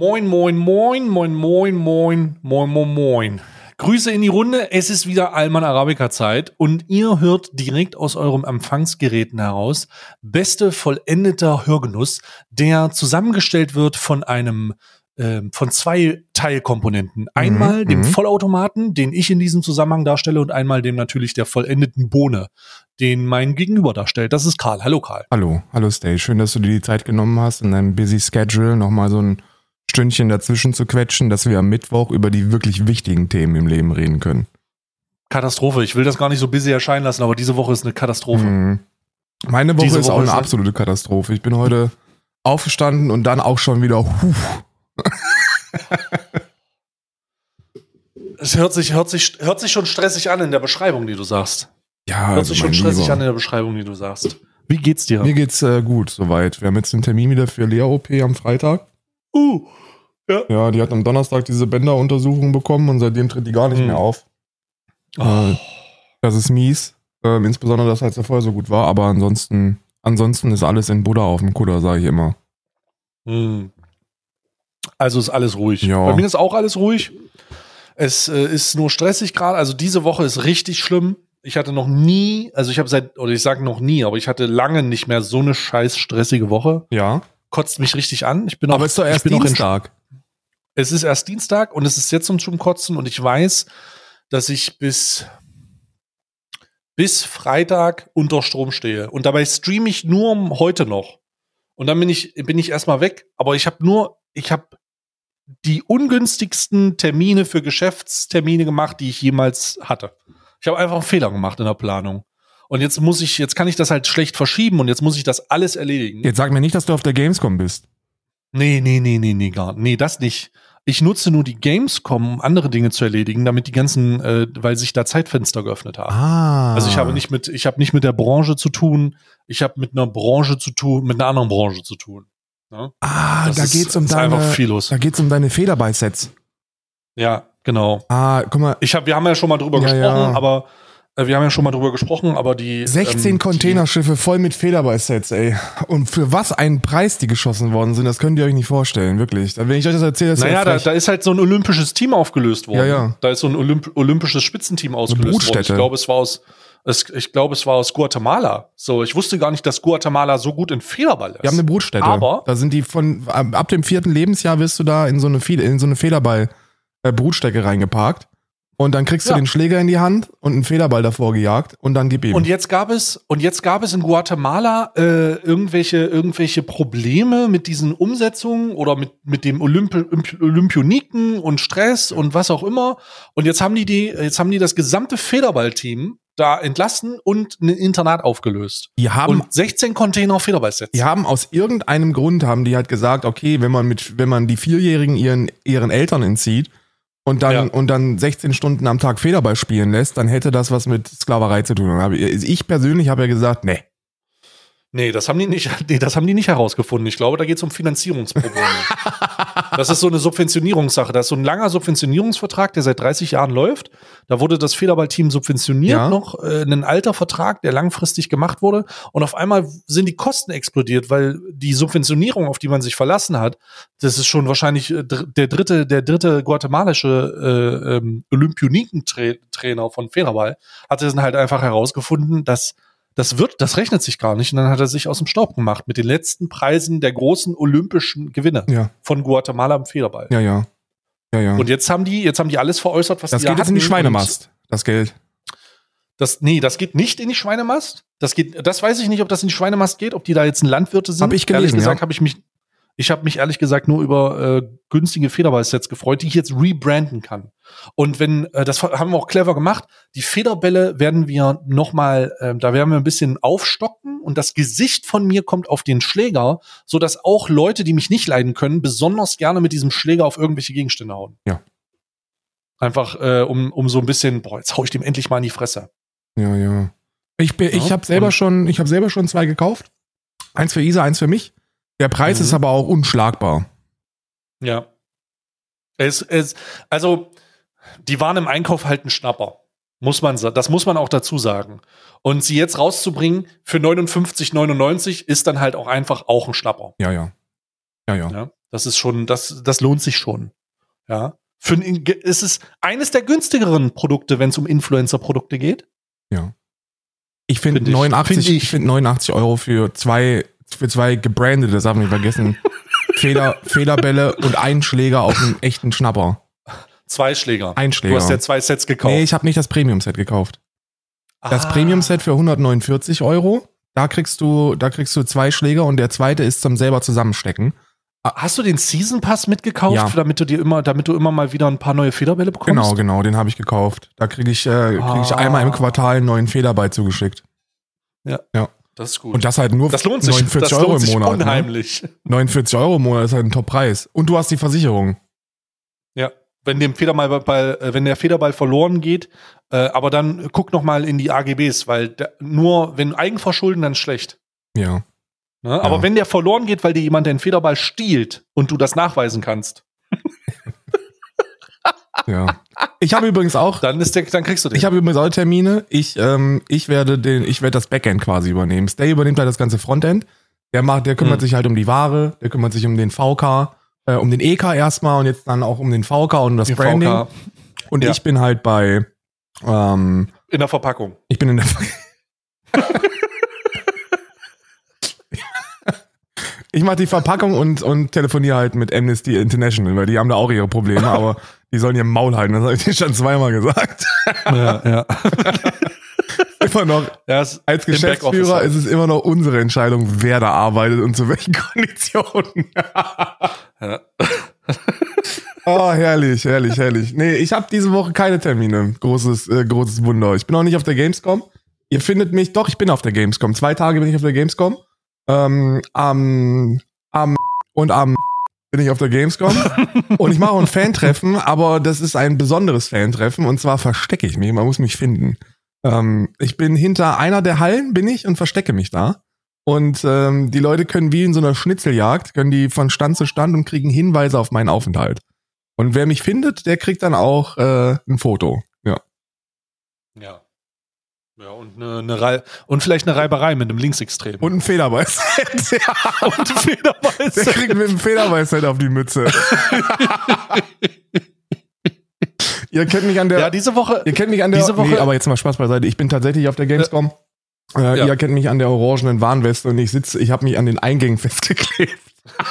Moin, moin, moin, moin, moin, moin, moin, moin, moin. Grüße in die Runde. Es ist wieder Alman Arabica Zeit und ihr hört direkt aus eurem Empfangsgeräten heraus beste vollendeter Hörgenuss, der zusammengestellt wird von einem ähm, von zwei Teilkomponenten. Einmal Mhm, dem mhm. Vollautomaten, den ich in diesem Zusammenhang darstelle, und einmal dem natürlich der vollendeten Bohne, den mein Gegenüber darstellt. Das ist Karl. Hallo Karl. Hallo, hallo Stay. Schön, dass du dir die Zeit genommen hast, in deinem busy Schedule nochmal so ein Stündchen dazwischen zu quetschen, dass wir am Mittwoch über die wirklich wichtigen Themen im Leben reden können. Katastrophe. Ich will das gar nicht so busy erscheinen lassen, aber diese Woche ist eine Katastrophe. Mhm. Meine Woche Diese ist Woche auch eine ist- absolute Katastrophe. Ich bin heute aufgestanden und dann auch schon wieder. Es hört sich, hört, sich, hört sich schon stressig an in der Beschreibung, die du sagst. Ja, Hört also sich schon stressig Lieber. an in der Beschreibung, die du sagst. Wie geht's dir? Mir geht's äh, gut soweit. Wir haben jetzt einen Termin wieder für Lea-OP am Freitag. Uh, Ja, die hat am Donnerstag diese Bänderuntersuchung bekommen und seitdem tritt die gar nicht Hm. mehr auf. oh. Das ist mies. Ähm, insbesondere, dass halt vorher so gut war, aber ansonsten, ansonsten ist alles in Buddha auf dem Kutter, sage ich immer. Hm. Also ist alles ruhig. Ja. Bei mir ist auch alles ruhig. Es äh, ist nur stressig gerade. Also diese Woche ist richtig schlimm. Ich hatte noch nie, also ich habe seit, oder ich sage noch nie, aber ich hatte lange nicht mehr so eine scheiß stressige Woche. Ja. Kotzt mich richtig an. Ich bin Aber auch, ist doch erst auch Dienstag. Es ist erst Dienstag und es ist jetzt zum Kotzen und ich weiß, dass ich bis, bis Freitag unter Strom stehe. Und dabei streame ich nur heute noch. Und dann bin ich, bin ich erstmal weg. Aber ich habe nur, ich habe die ungünstigsten Termine für Geschäftstermine gemacht, die ich jemals hatte. Ich habe einfach einen Fehler gemacht in der Planung. Und jetzt muss ich, jetzt kann ich das halt schlecht verschieben und jetzt muss ich das alles erledigen. Jetzt sag mir nicht, dass du auf der Gamescom bist. Nee, nee, nee, nee, nee, gar Nee, das nicht. Ich nutze nur die Gamescom, um andere Dinge zu erledigen, damit die ganzen, äh, weil sich da Zeitfenster geöffnet haben. Ah. Also ich habe nicht mit, ich habe nicht mit der Branche zu tun, ich habe mit einer Branche zu tun, mit einer anderen Branche zu tun. Ne? Ah, Das da ist- geht's um deine, da geht's um deine Federball-Sets. Ja, genau. Ah, guck mal, Ich habe, wir haben ja schon mal drüber Ja, gesprochen, ja. aber wir haben ja schon mal drüber gesprochen, aber die 16 ähm, Containerschiffe voll mit Federball-Sets, ey. Und für was einen Preis die geschossen worden sind, das könnt ihr euch nicht vorstellen, wirklich. Wenn ich euch das erzähle, das naja, ja da, da ist halt so ein olympisches Team aufgelöst worden. Ja, ja. Da ist so ein Olymp olympisches Spitzenteam ausgelöst worden. Ich glaube, es war aus, es, ich glaube, es war aus Guatemala. So, ich wusste gar nicht, dass Guatemala so gut in Federball ist. Wir haben eine Brutstätte. Aber- da sind die von ab dem vierten Lebensjahr wirst du da in so eine in so eine Federball äh, reingeparkt und dann kriegst du Ja. den Schläger in die Hand und einen Federball davor gejagt und dann gib ihm. Und jetzt gab es und jetzt gab es in Guatemala äh, irgendwelche irgendwelche Probleme mit diesen Umsetzungen oder mit mit dem Olymp Olymp- Olympioniken und Stress und was auch immer. Und jetzt haben die die jetzt haben die das gesamte Federballteam da entlassen und ein Internat aufgelöst. die haben und 16 Container Federballsets. die haben aus irgendeinem Grund haben die halt gesagt, okay, wenn man mit wenn man die vierjährigen ihren ihren Eltern entzieht und dann Ja. und dann 16 Stunden am Tag Federball spielen lässt, dann hätte das was mit Sklaverei zu tun. Ich persönlich habe ja gesagt, nee. Nee, das haben die nicht, nee, das haben die nicht herausgefunden. Ich glaube, da geht es um Finanzierungsprobleme. das ist so eine Subventionierungssache. Das ist so ein langer Subventionierungsvertrag, der seit 30 Jahren läuft. Da wurde das Federballteam subventioniert Ja. noch, äh, ein alter Vertrag, der langfristig gemacht wurde. Und auf einmal sind die Kosten explodiert, weil die Subventionierung, auf die man sich verlassen hat, das ist schon wahrscheinlich äh, der dritte, der dritte guatemalische äh, ähm, Olympioniken-Trainer von Federball, hat dann halt einfach herausgefunden, dass das wird, das rechnet sich gar nicht. Und dann hat er sich aus dem Staub gemacht mit den letzten Preisen der großen olympischen Gewinne Ja, von Guatemala im Federball. ja, ja. Ja, ja. Und jetzt haben die, jetzt haben die alles veräußert, was das die geht da jetzt in die. Schweinemast, das Geld. Das, nee, das geht nicht in die Schweinemast. Das geht, das weiß ich nicht, ob das in die Schweinemast geht, ob die da jetzt ein Landwirte sind. Hab ich Ehrlich gelesen, gesagt ja. habe ich mich, ich habe mich ehrlich gesagt nur über äh, günstige Federball-Sets gefreut, die ich jetzt rebranden kann. Und wenn, äh, das haben wir auch clever gemacht, die Federbälle werden wir nochmal, ähm, da werden wir ein bisschen aufstocken und das Gesicht von mir kommt auf den Schläger, so dass auch Leute, die mich nicht leiden können, besonders gerne mit diesem Schläger auf irgendwelche Gegenstände hauen. Ja. Einfach, äh, um, um so ein bisschen, boah, jetzt hau ich dem endlich mal in die Fresse. Ja, ja. Ich, bin, ich Ja, habe selber schon, ich habe selber schon zwei gekauft. Eins für Isa, eins für mich. Der Preis Mhm. ist aber auch unschlagbar. Ja. Es, es, also, die waren im Einkauf halt ein Schnapper. Muss man, das muss man auch dazu sagen. Und sie jetzt rauszubringen für 59,99 ist dann halt auch einfach auch ein Schnapper. Ja, ja. Ja, ja. Ja. Das ist schon, das, das lohnt sich schon. Ja. Für ein, ist es eines der günstigeren Produkte, wenn es um Influencer-Produkte geht. Ja. Ich finde Find ich. 89, Find ich, ich. finde 89 Euro für zwei, für zwei gebrandete, das darf man nicht vergessen, Feder, Federbälle und einen Schläger auf einen echten Schnapper. Zwei Schläger. Ein Schläger. Du hast ja zwei Sets gekauft. Nee, ich habe nicht das Premium-Set gekauft. Das Ah. Premium-Set für 149 Euro, da kriegst du, da kriegst du zwei Schläger und der zweite ist zum selber zusammenstecken. Hast du den Season Pass mitgekauft, Ja. damit du dir immer, damit du immer mal wieder ein paar neue Federbälle bekommst? Genau, genau, den habe ich gekauft. Da kriege ich, äh, krieg ich Ah. einmal im Quartal einen neuen Federball zugeschickt. Das ist gut. Und das halt nur das lohnt sich, 49 das Euro lohnt im sich Monat. Ne? unheimlich. 49 Euro im Monat ist halt ein Top-Preis. Und du hast die Versicherung. Ja, wenn dem Federball, äh, wenn der Federball verloren geht, äh, aber dann guck noch mal in die AGBs, weil der, nur wenn Eigenverschulden, dann ist schlecht. Ja. Ne? Aber Ja. wenn der verloren geht, weil dir jemand den Federball stiehlt und du das nachweisen kannst, Ja. Ich habe übrigens auch, dann ist der, dann kriegst du den. ich habe übrigens auch Termine. Ich, ähm, ich werde den, ich werde das Backend quasi übernehmen. Stay übernimmt halt das ganze Frontend. Der macht, der kümmert Hm. sich halt um die Ware, der kümmert sich um den VK, äh, um den EK erstmal und jetzt dann auch um den VK und um das Den Branding. VK Und Ja. ich bin halt bei, ähm, in der Verpackung. ich bin in der Ich mache die Verpackung und, und telefoniere halt mit Amnesty International, weil die haben da auch ihre Probleme, aber die sollen ihr Maul halten. Das habe ich dir schon zweimal gesagt. ja, ja. Immer noch, ja als Geschäftsführer halt. ist es immer noch unsere Entscheidung, wer da arbeitet und zu welchen Konditionen. ja. Oh, herrlich, herrlich, herrlich. Nee, ich habe diese Woche keine Termine. Großes, äh, großes Wunder. Ich bin auch nicht auf der Gamescom. Ihr findet mich, doch, ich bin auf der Gamescom. Zwei Tage bin ich auf der Gamescom. Ähm, am, am und am bin ich auf der Gamescom. und ich mache auch ein Fantreffen, aber das ist ein besonderes Fantreffen und zwar verstecke ich mich. Man muss mich finden. Ähm, ich bin hinter einer der Hallen, bin ich und verstecke mich da. Und ähm, die Leute können wie in so einer Schnitzeljagd, können die von Stand zu Stand und kriegen Hinweise auf meinen Aufenthalt. Und wer mich findet, der kriegt dann auch äh, ein Foto. Ja. und, eine, eine Rei und vielleicht eine Reiberei mit einem Linksextrem. Und ein Federbeiß. ja, und ein Federball. der kriegt mit einem Federbeiß halt auf die Mütze. ihr kennt mich an der. Ja, diese Woche. ihr kennt mich an der. diese Woche- nee, aber jetzt mal Spaß beiseite. Ich bin tatsächlich auf der Gamescom. Äh, Ja. Ihr kennt mich an der orangenen Warnweste und ich sitze, ich habe mich an den Eingängen festgeklebt.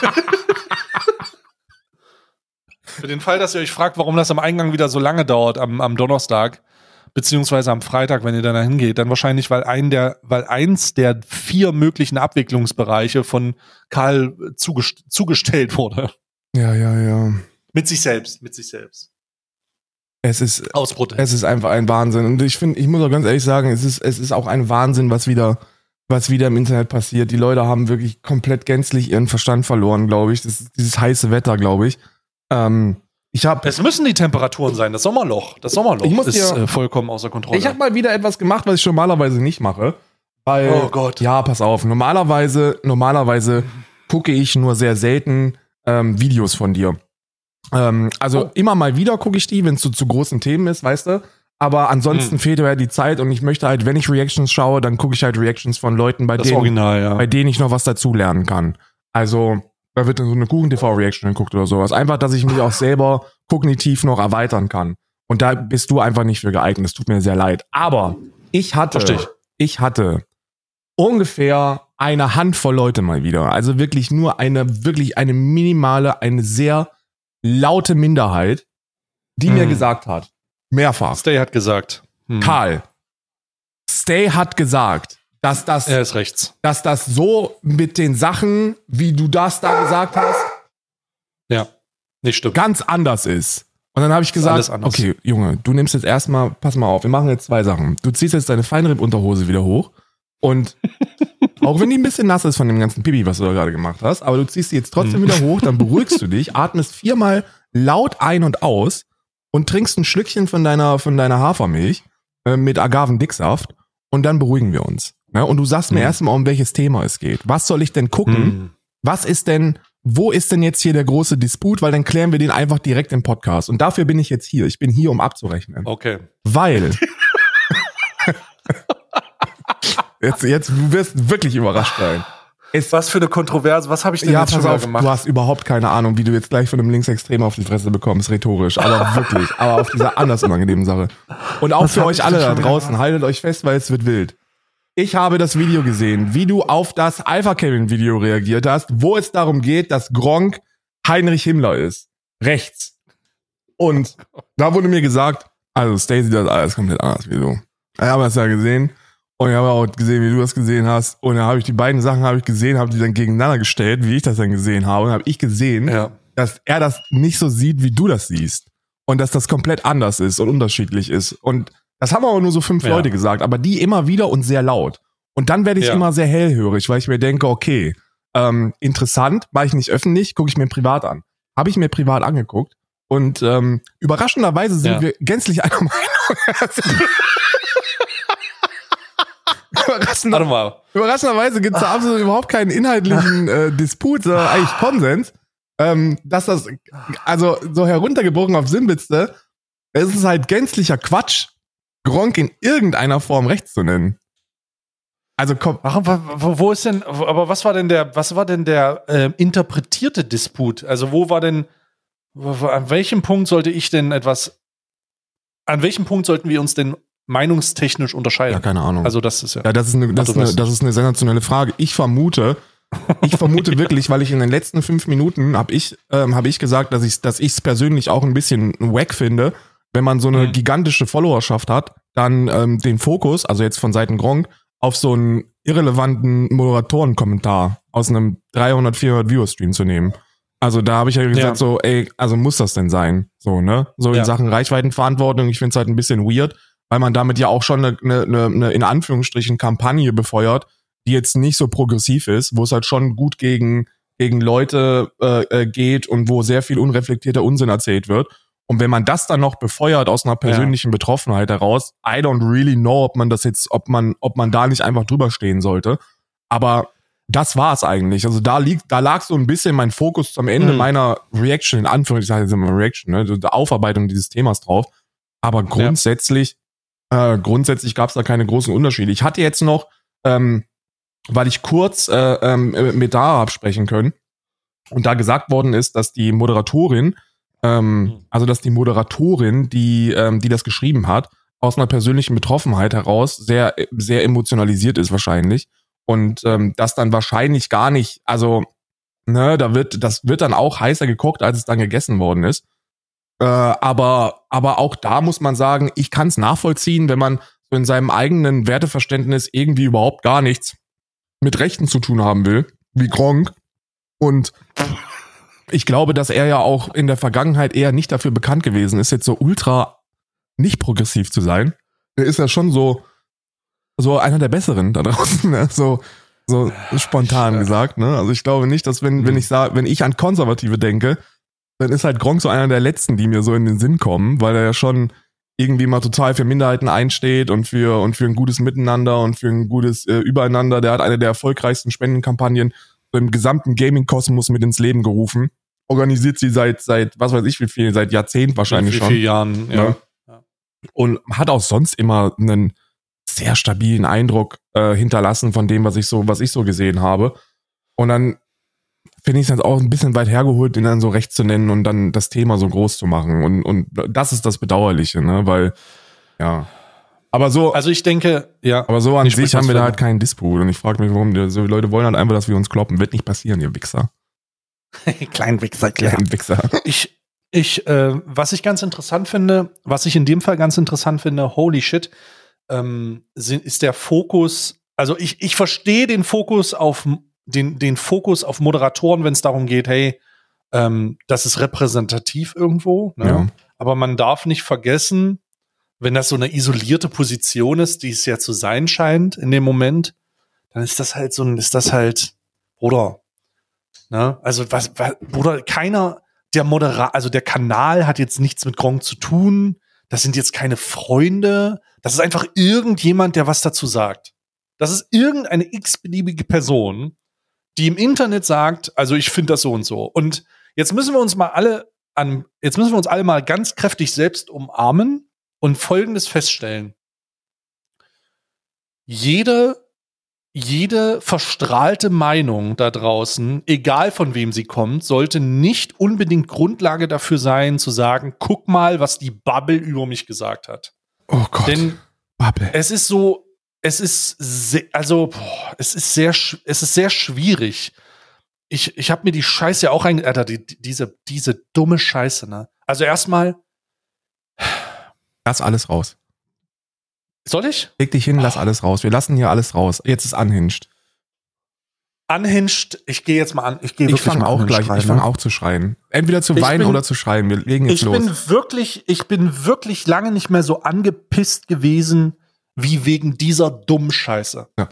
Für den Fall, dass ihr euch fragt, warum das am Eingang wieder so lange dauert, am, am Donnerstag, beziehungsweise am Freitag, wenn ihr dann dahin geht, dann wahrscheinlich, weil ein der, weil eins der vier möglichen Abwicklungsbereiche von Karl zugest zugestellt wurde. Ja, ja, ja. Mit sich selbst, mit sich selbst. Es ist, Aus Protest. Es ist einfach ein Wahnsinn. Und ich finde, ich muss auch ganz ehrlich sagen, es ist, es ist auch ein Wahnsinn, was wieder, was wieder im Internet passiert. Die Leute haben wirklich komplett gänzlich ihren Verstand verloren, glaube ich. Das ist dieses heiße Wetter, glaube ich. Ähm, ich habe Es müssen die Temperaturen sein, das Sommerloch. Das Sommerloch Ich muss ist dir- äh, vollkommen außer Kontrolle. ich hab mal wieder etwas gemacht, was ich normalerweise nicht mache. Weil, Oh Gott. Ja, pass auf. Normalerweise, normalerweise gucke ich nur sehr selten ähm, Videos von dir. Ähm, also Oh. immer mal wieder gucke ich die, wenn es so zu großen Themen ist, weißt du. Aber ansonsten Hm. fehlt mir ja die Zeit und ich möchte halt, wenn ich Reactions schaue, dann gucke ich halt Reactions von Leuten, bei das denen, Original, ja. bei denen ich noch was dazulernen kann. Also, da wird dann so eine Kuchen-TV-Reaction geguckt oder sowas. Einfach, dass ich mich auch selber kognitiv noch erweitern kann. Und da bist du einfach nicht für geeignet. Es tut mir sehr leid. Aber ich hatte, Versteh ich. hatte ungefähr eine Handvoll Leute mal wieder. Also wirklich nur eine, wirklich eine minimale, eine sehr laute Minderheit, die mir Hm. gesagt hat, mehrfach, Stay hat gesagt. Hm. Karl, Stay hat gesagt, dass das, Er ist rechts. dass das so mit den Sachen, wie du das da gesagt hast, Ja. Nicht stimmt. ganz anders ist. Und dann habe ich gesagt, okay, Junge, du nimmst jetzt erstmal, pass mal auf, wir machen jetzt zwei Sachen. Du ziehst jetzt deine Feinripp-Unterhose wieder hoch und auch wenn die ein bisschen nass ist von dem ganzen Pipi, was du da gerade gemacht hast, aber du ziehst sie jetzt trotzdem wieder hoch, dann beruhigst du dich, atmest viermal laut ein und aus und trinkst ein Schlückchen von deiner, von deiner Hafermilch äh, mit Agavendicksaft und dann beruhigen wir uns. Ja, und du sagst mir Mhm. erstmal, um welches Thema es geht. Was soll ich denn gucken? Hm. was ist denn, wo ist denn jetzt hier der große Disput? Weil dann klären wir den einfach direkt im Podcast. Und dafür bin ich jetzt hier. Ich bin hier, um abzurechnen. Okay. Weil. jetzt, jetzt, du wirst wirklich überrascht sein. Es, Was für eine Kontroverse, was habe ich denn ja, jetzt schon pass mal auf, gemacht? du hast überhaupt keine Ahnung, wie du jetzt gleich von einem Linksextremen auf die Fresse bekommst, rhetorisch. Aber wirklich, aber auf dieser anders unangenehmen Sache. Und auch Was für euch alle da schon draußen, haltet euch fest, weil es wird wild. Ich habe das Video gesehen, wie du auf das Alpha Kevin Video reagiert hast, wo es darum geht, dass Gronk Heinrich Himmler ist. Rechts. Und da wurde mir gesagt, also Stacey das alles komplett anders wie du. Ich habe das ja gesehen und ich habe auch gesehen, wie du das gesehen hast. Und dann habe ich die beiden Sachen habe ich gesehen, habe die dann gegeneinander gestellt, wie ich das dann gesehen habe. Und habe ich gesehen, Ja. dass er das nicht so sieht, wie du das siehst. Und dass das komplett anders ist und unterschiedlich ist. Und das haben aber nur so fünf Ja. Leute gesagt, aber die immer wieder und sehr laut. Und dann werde ich Ja. immer sehr hellhörig, weil ich mir denke, okay, ähm, interessant, mache ich nicht öffentlich, gucke ich mir privat an. Habe ich mir privat angeguckt. Und ähm, überraschenderweise sind Ja. wir gänzlich einer Meinung. Überraschender, Warte mal. Überraschenderweise gibt es da absolut überhaupt keinen inhaltlichen äh, Disput, sondern eigentlich Konsens. Ähm, dass das, also so heruntergebrochen auf Sinnbitzte, es ist halt gänzlicher Quatsch, Gronk in irgendeiner Form rechts zu nennen. Also komm, Warum, wo, wo ist denn, aber was war denn der, was war denn der ähm, interpretierte Disput? Also wo war denn, wo, an welchem Punkt sollte ich denn etwas, an welchem Punkt sollten wir uns denn meinungstechnisch unterscheiden? ja, keine Ahnung. Also das ist ja. Ja, das ist eine, das Ach, ist eine, das ist eine sensationelle Frage. Ich vermute, ich vermute wirklich, weil ich in den letzten fünf Minuten habe ich, ähm, habe ich gesagt, dass ich, dass ich es persönlich auch ein bisschen wack finde, wenn man so eine Mhm. gigantische Followerschaft hat, dann ähm, den Fokus, also jetzt von Seiten Gronk, auf so einen irrelevanten Moderatorenkommentar aus einem 300, 400 Viewer-Stream zu nehmen. Also da habe ich ja gesagt Ja. so, ey, also muss das denn sein? So, ne? So in Ja. Sachen Reichweitenverantwortung, ich finde es halt ein bisschen weird, weil man damit ja auch schon eine, eine, eine, eine in Anführungsstrichen Kampagne befeuert, die jetzt nicht so progressiv ist, wo es halt schon gut gegen, gegen Leute äh, äh, geht und wo sehr viel unreflektierter Unsinn erzählt wird. Und wenn man das dann noch befeuert aus einer persönlichen Betroffenheit heraus, I don't really know, ob man das jetzt, ob man, ob man da nicht einfach drüber stehen sollte. Aber das war es eigentlich. Also da liegt, da lag so ein bisschen mein Fokus am Ende Mhm. meiner Reaction, in Anführungszeichen, ich sag mal Reaction, ne, der Aufarbeitung dieses Themas drauf. Aber grundsätzlich, äh, grundsätzlich gab es da keine großen Unterschiede. Ich hatte jetzt noch, ähm, weil ich kurz äh, ähm, mit Dara absprechen können und da gesagt worden ist, dass die Moderatorin, ähm, Mhm. also dass die Moderatorin, die, ähm, die das geschrieben hat, aus einer persönlichen Betroffenheit heraus sehr, sehr emotionalisiert ist wahrscheinlich und ähm, das dann wahrscheinlich gar nicht, also ne, da wird, das wird dann auch heißer gekocht, als es dann gegessen worden ist. Äh, aber, aber auch da muss man sagen, ich kann es nachvollziehen, wenn man so in seinem eigenen Werteverständnis irgendwie überhaupt gar nichts mit Rechten zu tun haben will, wie Gronk. Und ich glaube, dass er ja auch in der Vergangenheit eher nicht dafür bekannt gewesen ist, jetzt so ultra nicht progressiv zu sein. Der ist ja schon so, so einer der Besseren da draußen, ne? so, so spontan Ja. gesagt, ne? Also ich glaube nicht, dass wenn, wenn Mhm. ich sage, wenn ich an Konservative denke, dann ist halt Gronk so einer der letzten, die mir so in den Sinn kommen, weil er ja schon irgendwie mal total für Minderheiten einsteht und für und für ein gutes Miteinander und für ein gutes äh, Übereinander. Der hat eine der erfolgreichsten Spendenkampagnen im gesamten Gaming-Kosmos mit ins Leben gerufen. Organisiert sie seit seit was weiß ich wie viel, seit Jahrzehnten wahrscheinlich Wie schon. vielen Jahren, ja. Ne? Und hat auch sonst immer einen sehr stabilen Eindruck äh, hinterlassen von dem, was ich so, was ich so gesehen habe. Und dann finde ich es jetzt auch ein bisschen weit hergeholt, ihn dann so recht zu nennen und dann das Thema so groß zu machen. Und, und das ist das Bedauerliche, ne? Weil, ja. Aber so, Also ich denke, ja. aber so an sich haben wir da halt keinen Disput. Und ich frage mich, warum die, so die Leute wollen halt einfach, dass wir uns kloppen. Wird nicht passieren, ihr Wichser. Klein Wichser, Kleinen Wichser. Ich, ich, äh, was ich ganz interessant finde, was ich in dem Fall ganz interessant finde, holy shit, ähm, sind, ist der Fokus, also ich, ich verstehe den Fokus auf den, den Fokus auf Moderatoren, wenn es darum geht, hey, ähm, das ist repräsentativ irgendwo, ne? Ja. aber man darf nicht vergessen, wenn das so eine isolierte Position ist, die es ja zu sein scheint in dem Moment, dann ist das halt so ein, ist das halt, Bruder, ne? Also was, was Bruder, keiner, der Moderator, also der Kanal hat jetzt nichts mit Gronk zu tun. Das sind jetzt keine Freunde. Das ist einfach irgendjemand, der was dazu sagt. Das ist irgendeine x-beliebige Person, die im Internet sagt, also ich finde das so und so. Und jetzt müssen wir uns mal alle an, jetzt müssen wir uns alle mal ganz kräftig selbst umarmen und Folgendes feststellen. Jede, jede verstrahlte Meinung da draußen, egal von wem sie kommt, sollte nicht unbedingt Grundlage dafür sein, zu sagen, guck mal, was die Bubble über mich gesagt hat. Oh Gott. Denn Bubble. es ist so, es ist sehr, also boah, es ist sehr, es ist sehr schwierig. Ich, ich habe mir die Scheiße ja auch rein, Alter, die- diese, diese dumme Scheiße, ne? Also erstmal, Lass alles raus. Soll ich? Leg dich hin, lass alles raus. Wir lassen hier alles raus. Jetzt ist unhinged. Unhinged, ich gehe jetzt mal an, ich gehe Ich fange auch gleich, schreien, ich fange ne? auch zu schreien. Entweder zu Ich weinen bin- oder zu schreien. Wir legen jetzt Ich los. bin wirklich, ich bin wirklich lange nicht mehr so angepisst gewesen wie wegen dieser dummen Scheiße. Ja.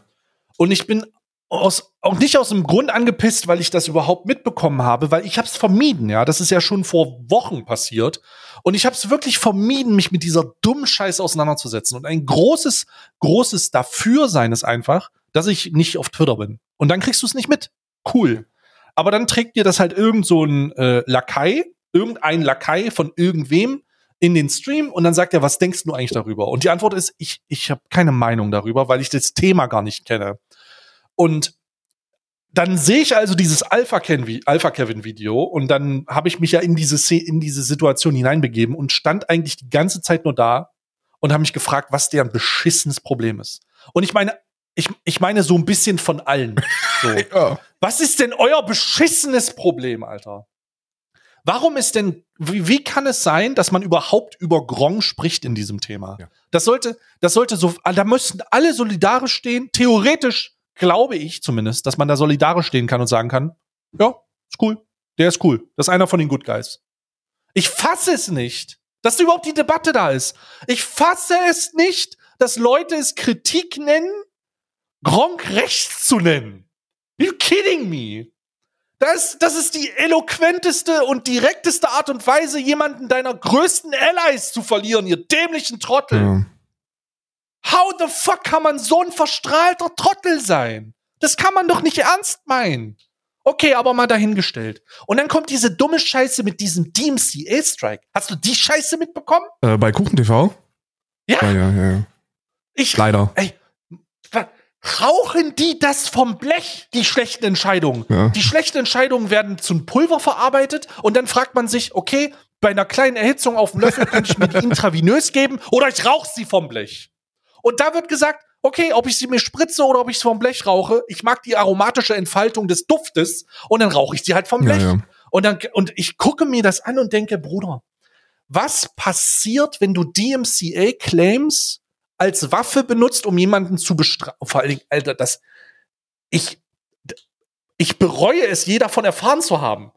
Und ich bin aus, auch nicht aus dem Grund angepisst, weil ich das überhaupt mitbekommen habe, weil ich habe es vermieden, ja. Das ist ja schon vor Wochen passiert. Und ich habe es wirklich vermieden, mich mit dieser dummen Scheiße auseinanderzusetzen. Und ein großes, großes Dafürsein ist einfach, dass ich nicht auf Twitter bin. Und dann kriegst du es nicht mit. Cool. Aber dann trägt dir das halt irgend so ein äh, Lakai, irgendein Lakai von irgendwem in den Stream und dann sagt er, was denkst du eigentlich darüber? Und die Antwort ist, ich, ich habe keine Meinung darüber, weil ich das Thema gar nicht kenne. Und dann sehe ich also dieses Alpha Ken Alpha Kevin Video und dann habe ich mich ja in diese in diese Situation hineinbegeben und stand eigentlich die ganze Zeit nur da und habe mich gefragt, was deren beschissenes Problem ist. Und ich meine, ich, ich meine so ein bisschen von allen. So. Ja. Was ist denn euer beschissenes Problem, Alter? Warum ist denn, wie, wie kann es sein, dass man überhaupt über Gronk spricht in diesem Thema? Ja. Das sollte, das sollte so, da müssten alle solidarisch stehen. Theoretisch glaube ich zumindest, dass man da solidarisch stehen kann und sagen kann, ja, ist cool. Der ist cool. Das ist einer von den Good Guys. Ich fasse es nicht, dass überhaupt die Debatte da ist. Ich fasse es nicht, dass Leute es Kritik nennen, Gronk rechts zu nennen. You kidding me? Das, das ist die eloquenteste und direkteste Art und Weise, jemanden deiner größten Allies zu verlieren, ihr dämlichen Trottel. Ja. How the fuck kann man so ein verstrahlter Trottel sein? Das kann man doch nicht ernst meinen. Okay, aber mal dahingestellt. Und dann kommt diese dumme Scheiße mit diesem DMCA-Strike. Hast du die Scheiße mitbekommen? Äh, bei Kuchen TV? Ja. Ja, ja, ja. Ich, Leider. ey, rauchen die das vom Blech, die schlechten Entscheidungen? Ja. Die schlechten Entscheidungen werden zum Pulver verarbeitet und dann fragt man sich, okay, bei einer kleinen Erhitzung auf dem Löffel könnte ich mir die intravenös geben oder ich rauche sie vom Blech. Und da wird gesagt, okay, ob ich sie mir spritze oder ob ich sie vom Blech rauche, ich mag die aromatische Entfaltung des Duftes und dann rauche ich sie halt vom Ja, Blech. ja. Und dann und ich gucke mir das an und denke, Bruder, was passiert, wenn du DMCA Claims als Waffe benutzt, um jemanden zu bestrafen? Vor allen Dingen, Alter, das ich ich bereue es, je davon erfahren zu haben.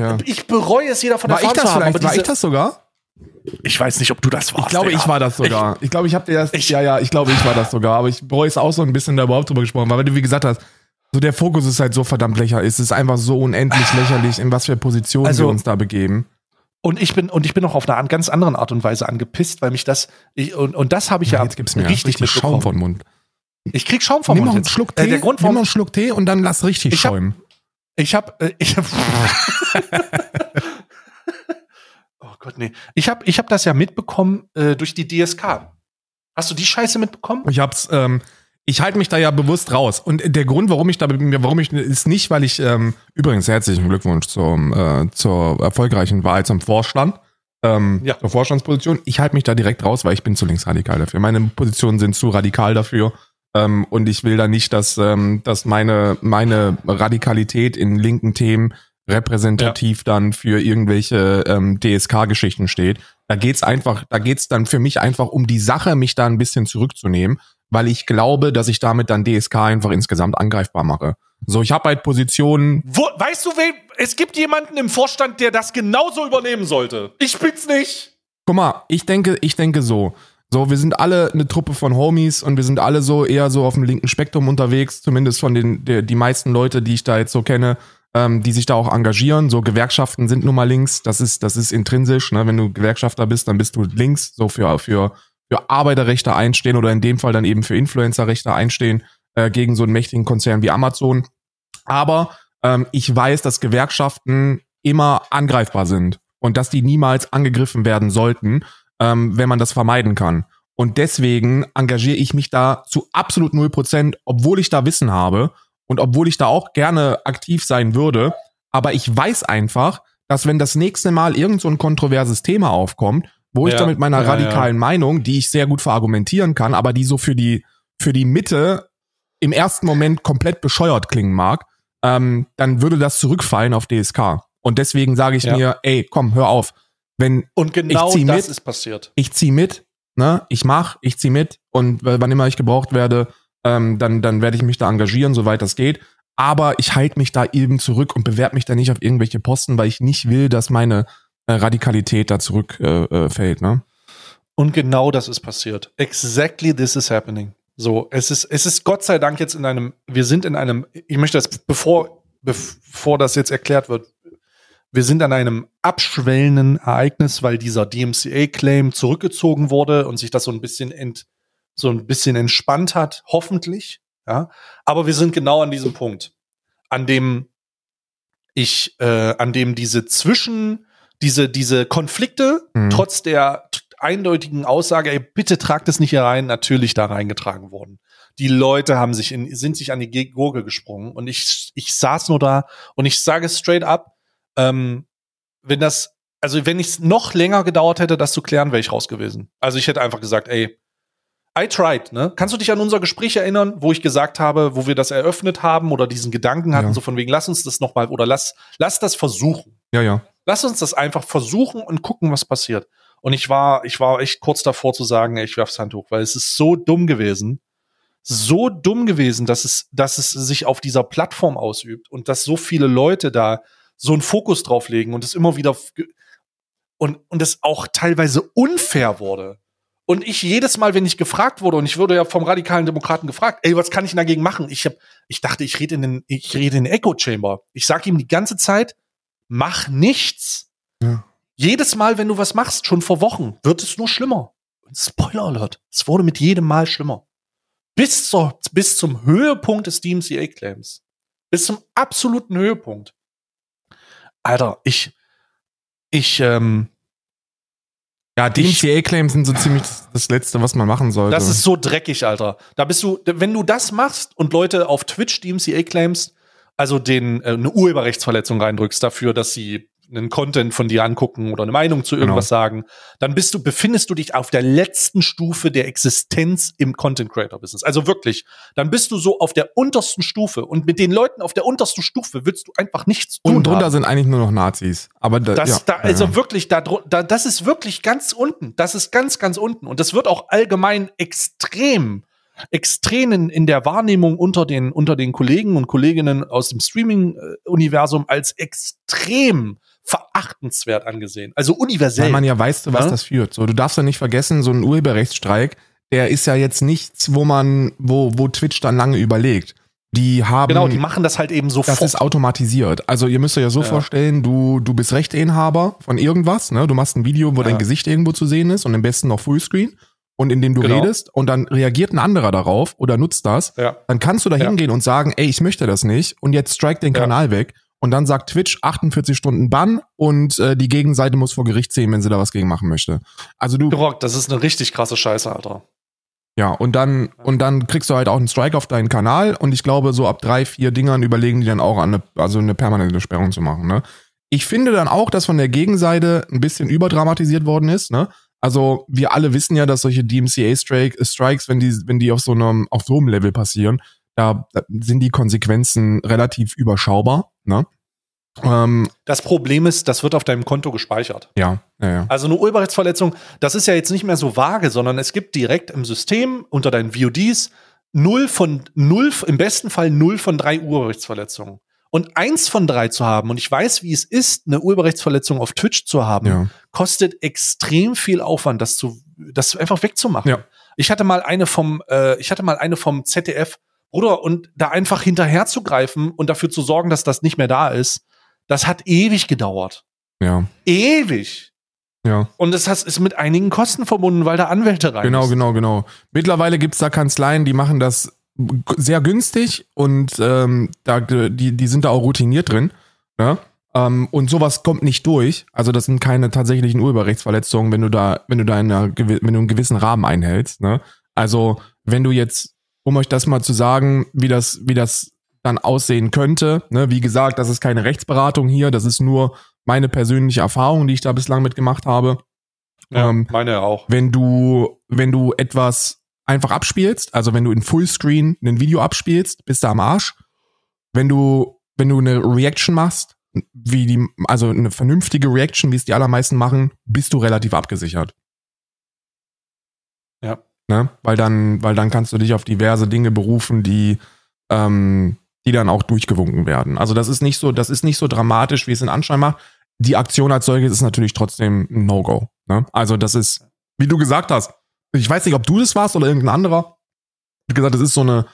ja. Ich bereue es, je davon War ich erfahren das zu haben. War ich das sogar? Ich weiß nicht, ob du das warst. Ich glaube, Digga. ich war das sogar. Ich, glaube, ich habe dir das. Ich- ja, ja, ich glaube, ich war das sogar. Aber ich bereue es auch so ein bisschen da überhaupt drüber gesprochen, weil du wie gesagt hast, so der Fokus ist halt so verdammt lächerlich. Es ist einfach so unendlich lächerlich, in was für Positionen Also- wir uns da begeben. Und ich bin und ich bin auch auf eine an- ganz anderen Art und Weise angepisst, weil mich das ich, und, und das habe ich ja, jetzt gibt's mir richtig, richtig Schaum vom Mund. Ich krieg Schaum vom Nimm noch Mund einen. Schluck Äh, Tee, der Grund, nimm noch einen Schluck Tee und dann lass richtig Ich hab- schäumen. ich habe äh, ich hab, Oh Gott, nee. Ich habe ich hab das ja mitbekommen äh, durch die DSK. Hast du die Scheiße mitbekommen? Ich hab's, ähm, ich halte mich da ja bewusst raus. Und der Grund, warum ich da, warum ich, ist nicht, weil ich, ähm, übrigens herzlichen Glückwunsch zum, äh, zur erfolgreichen Wahl zum Vorstand, ähm, Ja. zur Vorstandsposition. Ich halte mich da direkt raus, weil ich bin zu linksradikal dafür. Meine Positionen sind zu radikal dafür. Ähm, und ich will da nicht, dass, ähm, dass meine, meine Radikalität in linken Themen repräsentativ dann für irgendwelche ähm, DSK-Geschichten steht. Da geht's einfach, da geht's dann für mich einfach um die Sache, mich da ein bisschen zurückzunehmen, weil ich glaube, dass ich damit dann DSK einfach insgesamt angreifbar mache. So, ich habe halt Positionen, Wo, weißt du, wen? Es gibt jemanden im Vorstand, der das genauso übernehmen sollte. Ich bin's nicht. guck mal, ich denke, ich denke so. So, wir sind alle eine Truppe von Homies und wir sind alle so eher so auf dem linken Spektrum unterwegs, zumindest von den, der, die meisten Leute, die ich da jetzt so kenne, ähm, die sich da auch engagieren. So, Gewerkschaften sind nun mal links, das ist, das ist intrinsisch, ne? Wenn du Gewerkschafter bist, dann bist du links, so für, für, für Arbeiterrechte einstehen oder in dem Fall dann eben für Influencerrechte einstehen, äh, gegen so einen mächtigen Konzern wie Amazon. Aber ähm, ich weiß, dass Gewerkschaften immer angreifbar sind und dass die niemals angegriffen werden sollten, ähm, wenn man das vermeiden kann. Und deswegen engagiere ich mich da zu absolut null Prozent, obwohl ich da Wissen habe und obwohl ich da auch gerne aktiv sein würde. Aber ich weiß einfach, dass wenn das nächste Mal irgend so ein kontroverses Thema aufkommt, wo ich Ja, da mit meiner ja, radikalen Meinung, die ich sehr gut verargumentieren kann, aber die so für die, für die Mitte im ersten Moment komplett bescheuert klingen mag, ähm, dann würde das zurückfallen auf DSK. Und deswegen sage ich Ja. mir, ey, komm, hör auf. Wenn Und genau Ich zieh das mit. ist passiert. ich zieh mit, ne, ich mach, ich zieh mit und wann immer ich gebraucht werde, ähm, dann, dann werde ich mich da engagieren, soweit das geht. Aber ich halte mich da eben zurück und bewerbe mich da nicht auf irgendwelche Posten, weil ich nicht will, dass meine äh, Radikalität da zurückfällt, äh, fällt, ne? Und genau das ist passiert. Exactly this is happening. So, es ist, es ist Gott sei Dank jetzt in einem, wir sind in einem, ich möchte das, bevor, bevor das jetzt erklärt wird, wir sind an einem abschwellenden Ereignis, weil dieser DMCA-Claim zurückgezogen wurde und sich das so ein bisschen ent, so ein bisschen entspannt hat, hoffentlich. Ja, aber wir sind genau an diesem Punkt, an dem ich, äh, an dem diese Zwischen, diese, diese Konflikte, Mhm. trotz der eindeutigen Aussage, ey, bitte tragt es nicht hier rein, natürlich da reingetragen worden. Die Leute haben sich in, sind sich an die Ge- Gurgel gesprungen und ich, ich saß nur da und ich sage straight up, ähm, wenn das, also wenn es noch länger gedauert hätte, das zu klären, wäre ich raus gewesen. Also ich hätte einfach gesagt, ey, I tried, ne? Kannst du dich an unser Gespräch erinnern, wo ich gesagt habe, wo wir das eröffnet haben oder diesen Gedanken hatten, Ja. so von wegen, lass uns das nochmal oder lass, lass das versuchen. Ja, ja. Lass uns das einfach versuchen und gucken, was passiert. Und ich war, ich war echt kurz davor zu sagen, ey, ich werf's Handtuch, weil es ist so dumm gewesen. So dumm gewesen, dass es, dass es sich auf dieser Plattform ausübt und dass so viele Leute da so einen Fokus drauf legen und es immer wieder und, und es auch teilweise unfair wurde. Und ich jedes Mal, wenn ich gefragt wurde, und ich wurde ja vom radikalen Demokraten gefragt, ey, was kann ich dagegen machen? Ich hab, ich dachte, ich rede in den, ich rede in den Echo Chamber. Ich sag ihm die ganze Zeit, mach nichts. Ja. Jedes Mal, wenn du was machst, schon vor Wochen, wird es nur schlimmer. Und Spoiler Alert, es wurde mit jedem Mal schlimmer. Bis, zur, bis zum Höhepunkt des DMCA-Claims. Bis zum absoluten Höhepunkt. Alter, ich, ich, ähm, Ja, DMCA-Claims sind so ziemlich das- Letzte, was man machen sollte. Das ist so dreckig, Alter. Da bist du, wenn du das machst und Leute auf Twitch DMCA claims, also den äh, eine Urheberrechtsverletzung reindrückst dafür, dass sie einen Content von dir angucken oder eine Meinung zu irgendwas sagen, dann bist du befindest du dich auf der letzten Stufe der Existenz im Content Creator Business. Also wirklich, dann bist du so auf der untersten Stufe und mit den Leuten auf der untersten Stufe willst du einfach nichts tun. und drunter haben. sind eigentlich nur noch Nazis. Aber da, Das, ja, da, also wirklich, da, da, das ist wirklich ganz unten. Das ist ganz, ganz unten. Und das wird auch allgemein extrem, extrem in, in der Wahrnehmung unter den, unter den Kollegen und Kolleginnen aus dem Streaming-Universum als extrem verachtenswert angesehen. Also universell. Weil man ja weiß, was Ja? das führt. So, du darfst ja nicht vergessen, so ein Urheberrechtsstreik, der ist ja jetzt nichts, wo man, wo, wo Twitch dann lange überlegt. Die haben, genau, die machen das halt eben das sofort. ist automatisiert. Also ihr müsst euch ja so Ja. vorstellen, du, du bist Rechteinhaber von irgendwas, ne? Du machst ein Video, wo Ja. dein Gesicht irgendwo zu sehen ist und am besten noch Fullscreen und in dem du Genau. redest und dann reagiert ein anderer darauf oder nutzt das, ja. dann kannst du da Ja. hingehen und sagen, ey, ich möchte das nicht und jetzt strike den Ja. Kanal weg. Und dann sagt Twitch 48 Stunden Bann und äh, die Gegenseite muss vor Gericht ziehen, wenn sie da was gegen machen möchte. Also du, Gerockt, das ist eine richtig krasse Scheiße, Alter. ja, und dann, und dann kriegst du halt auch einen Strike auf deinen Kanal und ich glaube, so ab drei, vier Dingern überlegen die dann auch an eine, also eine permanente Sperrung zu machen, ne? Ich finde dann auch, dass von der Gegenseite ein bisschen überdramatisiert worden ist, ne? Also, wir alle wissen ja, dass solche DMCA-Strikes, wenn die, wenn die auf so einem, auf so einem Level passieren, da, da sind die Konsequenzen relativ überschaubar, ne? Ähm, Das Problem ist, das wird auf deinem Konto gespeichert. ja, ja, ja. Also eine Urheberrechtsverletzung, das ist ja jetzt nicht mehr so vage, sondern es gibt direkt im System unter deinen VODs null von null, im besten Fall null von drei Urheberrechtsverletzungen. Und eins von drei zu haben, und ich weiß, wie es ist, eine Urheberrechtsverletzung auf Twitch zu haben, Ja. kostet extrem viel Aufwand, das zu, das einfach wegzumachen. Ja. Ich hatte mal eine vom, äh, ich hatte mal eine vom ZDF, Bruder, und da einfach hinterher zu greifen und dafür zu sorgen, dass das nicht mehr da ist, das hat ewig gedauert. Ja, Ewig. ja. Und das ist mit einigen Kosten verbunden, weil da Anwälte rein Genau, müssen. genau, genau. Mittlerweile gibt's da Kanzleien, die machen das sehr günstig und ähm, da, die, die sind da auch routiniert drin. Ja? Ähm, und sowas kommt nicht durch. Also das sind keine tatsächlichen Urheberrechtsverletzungen, wenn du da, wenn du da in einer, wenn du einen gewissen Rahmen einhältst. Ne? Also wenn du jetzt, um euch das mal zu sagen, wie das, wie das dann aussehen könnte. Ne? Wie gesagt, das ist keine Rechtsberatung hier, das ist nur meine persönliche Erfahrung, die ich da bislang mitgemacht habe. Ja, ähm, meine auch. Wenn du, wenn du etwas einfach abspielst, also wenn du in Fullscreen ein Video abspielst, bist du am Arsch. Wenn du, wenn du eine Reaction machst, wie die, also eine vernünftige Reaction, wie es die allermeisten machen, bist du relativ abgesichert. Ne? Weil dann, weil dann kannst du dich auf diverse Dinge berufen, die, ähm, die dann auch durchgewunken werden. Also das ist nicht so, das ist nicht so dramatisch, wie es in Anschein macht. Die Aktion als solches ist natürlich trotzdem ein No-Go. Ne? Also das ist, wie du gesagt hast, ich weiß nicht, ob du das warst oder irgendein anderer. Wie gesagt, das ist so eine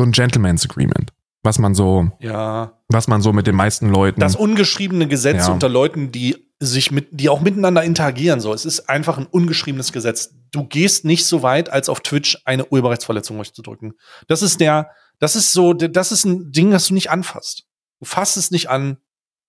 so ein Gentleman's Agreement, was man so, ja, was man so mit den meisten Leuten. Das ungeschriebene Gesetz ja. unter Leuten, die sich mit, die auch miteinander interagieren. So, es ist einfach ein ungeschriebenes Gesetz. Du gehst nicht so weit, als auf Twitch eine Urheberrechtsverletzung durchzudrücken. Das ist der, das ist so, das ist ein Ding, das du nicht anfasst. Du fasst es nicht an,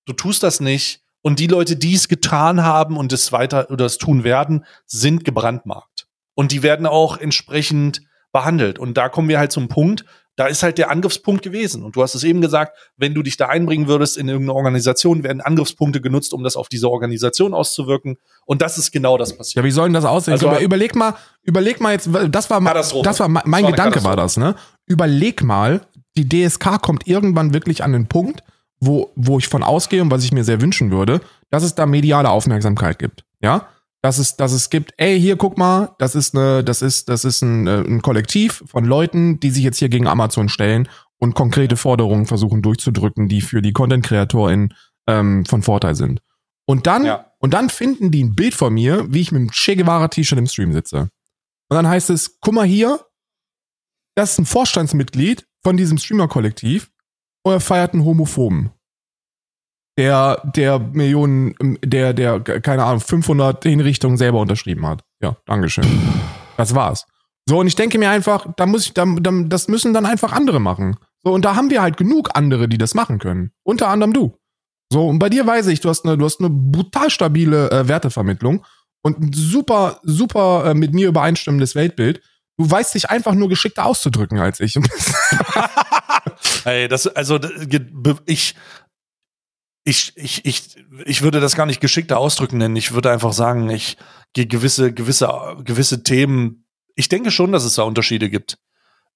du tust das nicht. Und die Leute, die es getan haben und es weiter oder es tun werden, sind gebrandmarkt. Und die werden auch entsprechend behandelt. Und da kommen wir halt zum Punkt, da ist halt der Angriffspunkt gewesen. Und du hast es eben gesagt, wenn du dich da einbringen würdest in irgendeine Organisation, werden Angriffspunkte genutzt, um das auf diese Organisation auszuwirken. Und das ist genau das passiert. Ja, wie soll denn das aussehen? Also, überleg mal, überleg mal jetzt, das war, das war mein, mein war Gedanke war das, ne? Überleg mal, die DSK kommt irgendwann wirklich an den Punkt, wo, wo ich von ausgehe und was ich mir sehr wünschen würde, dass es da mediale Aufmerksamkeit gibt. Ja? Dass es, dass es gibt, ey, hier guck mal, das ist eine, das ist, das ist ein, äh, ein Kollektiv von Leuten, die sich jetzt hier gegen Amazon stellen und konkrete Forderungen versuchen durchzudrücken, die für die Content-KreatorInnen ähm, von Vorteil sind. Und dann, ja. und dann finden die ein Bild von mir, wie ich mit dem Che Guevara-T-Shirt im Stream sitze. Und dann heißt es, guck mal hier, das ist ein Vorstandsmitglied von diesem Streamer-Kollektiv und er feiert einen Homophoben der, der Millionen, der, der, keine Ahnung, 500 Hinrichtungen selber unterschrieben hat. Ja, Dankeschön. Das war's. So, und ich denke mir einfach, da muss ich, da, da, das müssen dann einfach andere machen. So, und da haben wir halt genug andere, die das machen können. Unter anderem du. So, und bei dir weiß ich, du hast eine, du hast eine brutal stabile äh, Wertevermittlung und ein super, super äh, mit mir übereinstimmendes Weltbild. Du weißt dich einfach nur geschickter auszudrücken als ich. Ey, das, also, ich, ich, ich, ich, ich würde das gar nicht geschickter ausdrücken nennen. Ich würde einfach sagen, ich gehe gewisse, gewisse, gewisse Themen. Ich denke schon, dass es da Unterschiede gibt.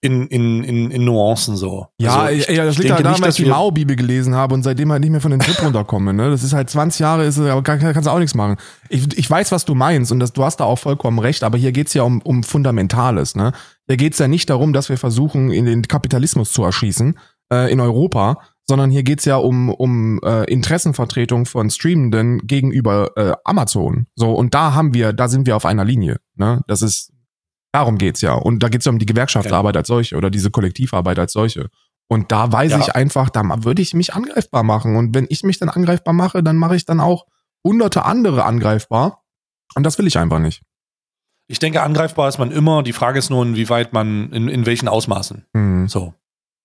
In, in, in, in Nuancen so. Ja, also ich, ja das liegt halt daran, weil ich die Mao-Bibel gelesen habe und seitdem halt nicht mehr von den Trip runterkomme. Ne? Das ist halt 20 Jahre, ist, aber kann, kannst du auch nichts machen. Ich, ich weiß, was du meinst und das, du hast da auch vollkommen recht, aber hier geht's ja um, um Fundamentales. Ne? Hier geht's ja nicht darum, dass wir versuchen, in den Kapitalismus zu erschießen äh, in Europa, sondern hier geht's ja um, um äh, Interessenvertretung von Streamenden gegenüber äh, Amazon. So, und da haben wir, da sind wir auf einer Linie. Ne? Das ist, darum geht's ja. Und da geht's ja um die Gewerkschaftsarbeit als solche oder diese Kollektivarbeit als solche. Und da weiß ja. ich einfach, da würde ich mich angreifbar machen. Und wenn ich mich dann angreifbar mache, dann mache ich dann auch hunderte andere angreifbar. Und das will ich einfach nicht. Ich denke, angreifbar ist man immer. Die Frage ist nur, inwieweit man, in, in welchen Ausmaßen. Mhm. So.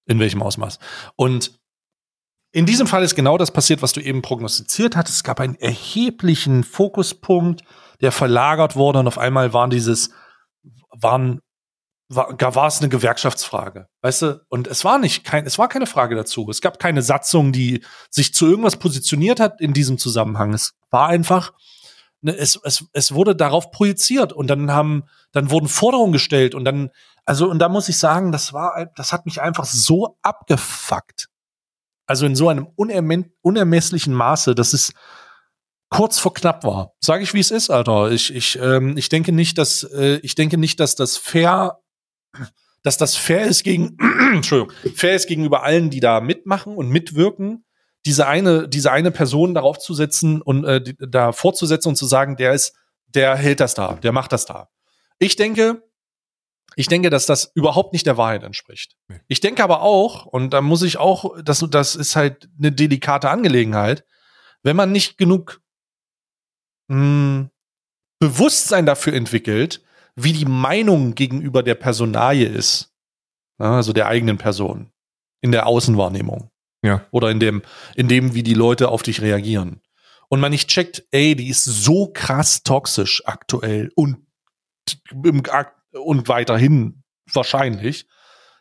In welchem Ausmaß. Und in diesem Fall ist genau das passiert, was du eben prognostiziert hattest. Es gab einen erheblichen Fokuspunkt, der verlagert wurde und auf einmal waren dieses, waren, war, war es eine Gewerkschaftsfrage, weißt du? Und es war nicht kein, es war keine Frage dazu. Es gab keine Satzung, die sich zu irgendwas positioniert hat in diesem Zusammenhang. Es war einfach, ne, es, es, es wurde darauf projiziert und dann haben, dann wurden Forderungen gestellt und dann, also, und da muss ich sagen, das war, das hat mich einfach so abgefuckt also in so einem unermesslichen Maße, dass es kurz vor knapp war. Sage ich, wie es ist, Alter. Ich, ich, ähm, ich denke nicht, dass äh, ich denke nicht, dass das fair, dass das fair ist gegen, Entschuldigung, fair ist gegenüber allen, die da mitmachen und mitwirken, diese eine, diese eine Person darauf zu setzen und äh, da fortzusetzen und zu sagen, der ist, der hält das da, der macht das da. Ich denke, ich denke, dass das überhaupt nicht der Wahrheit entspricht. Nee. Ich denke aber auch, und da muss ich auch, das, das ist halt eine delikate Angelegenheit, wenn man nicht genug mh, hm, Bewusstsein dafür entwickelt, wie die Meinung gegenüber der Personalie ist, also der eigenen Person in der Außenwahrnehmung, Ja. Oder in dem, in dem, wie die Leute auf dich reagieren. Und man nicht checkt, ey, die ist so krass toxisch aktuell und, und weiterhin wahrscheinlich,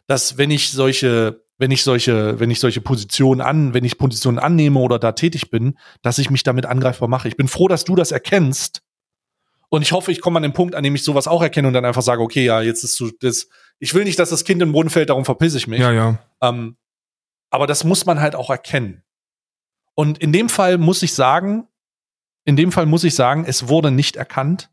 dass wenn ich solche, wenn ich solche, wenn ich solche Positionen an, wenn ich Positionen annehme oder da tätig bin, dass ich mich damit angreifbar mache. Ich bin froh, dass du das erkennst. Und ich hoffe, ich komme an den Punkt, an dem ich sowas auch erkenne und dann einfach sage, okay, ja, jetzt ist so, das, ich will nicht, dass das Kind im Boden fällt, darum verpiss ich mich. Ja, ja. Ähm, aber das muss man halt auch erkennen. Und in dem Fall muss ich sagen, in dem Fall muss ich sagen, es wurde nicht erkannt.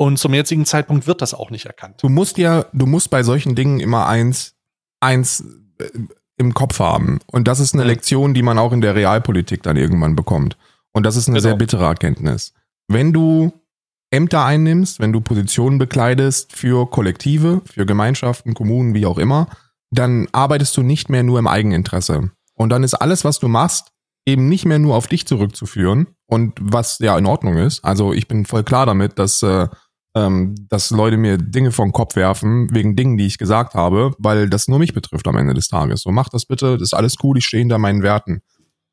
Und zum jetzigen Zeitpunkt wird das auch nicht erkannt. Du musst ja, du musst bei solchen Dingen immer eins, eins äh, im Kopf haben. Und das ist eine. Lektion, die man auch in der Realpolitik dann irgendwann bekommt. Und das ist eine Genau. sehr bittere Erkenntnis. Wenn du Ämter einnimmst, wenn du Positionen bekleidest für Kollektive, für Gemeinschaften, Kommunen, wie auch immer, dann arbeitest du nicht mehr nur im Eigeninteresse. Und dann ist alles, was du machst, eben nicht mehr nur auf dich zurückzuführen und was ja in Ordnung ist. Also ich bin voll klar damit, dass, äh, ähm, dass Leute mir Dinge den Kopf werfen, wegen Dingen, die ich gesagt habe, weil das nur mich betrifft am Ende des Tages. So, mach das bitte, das ist alles cool, ich stehe hinter meinen Werten.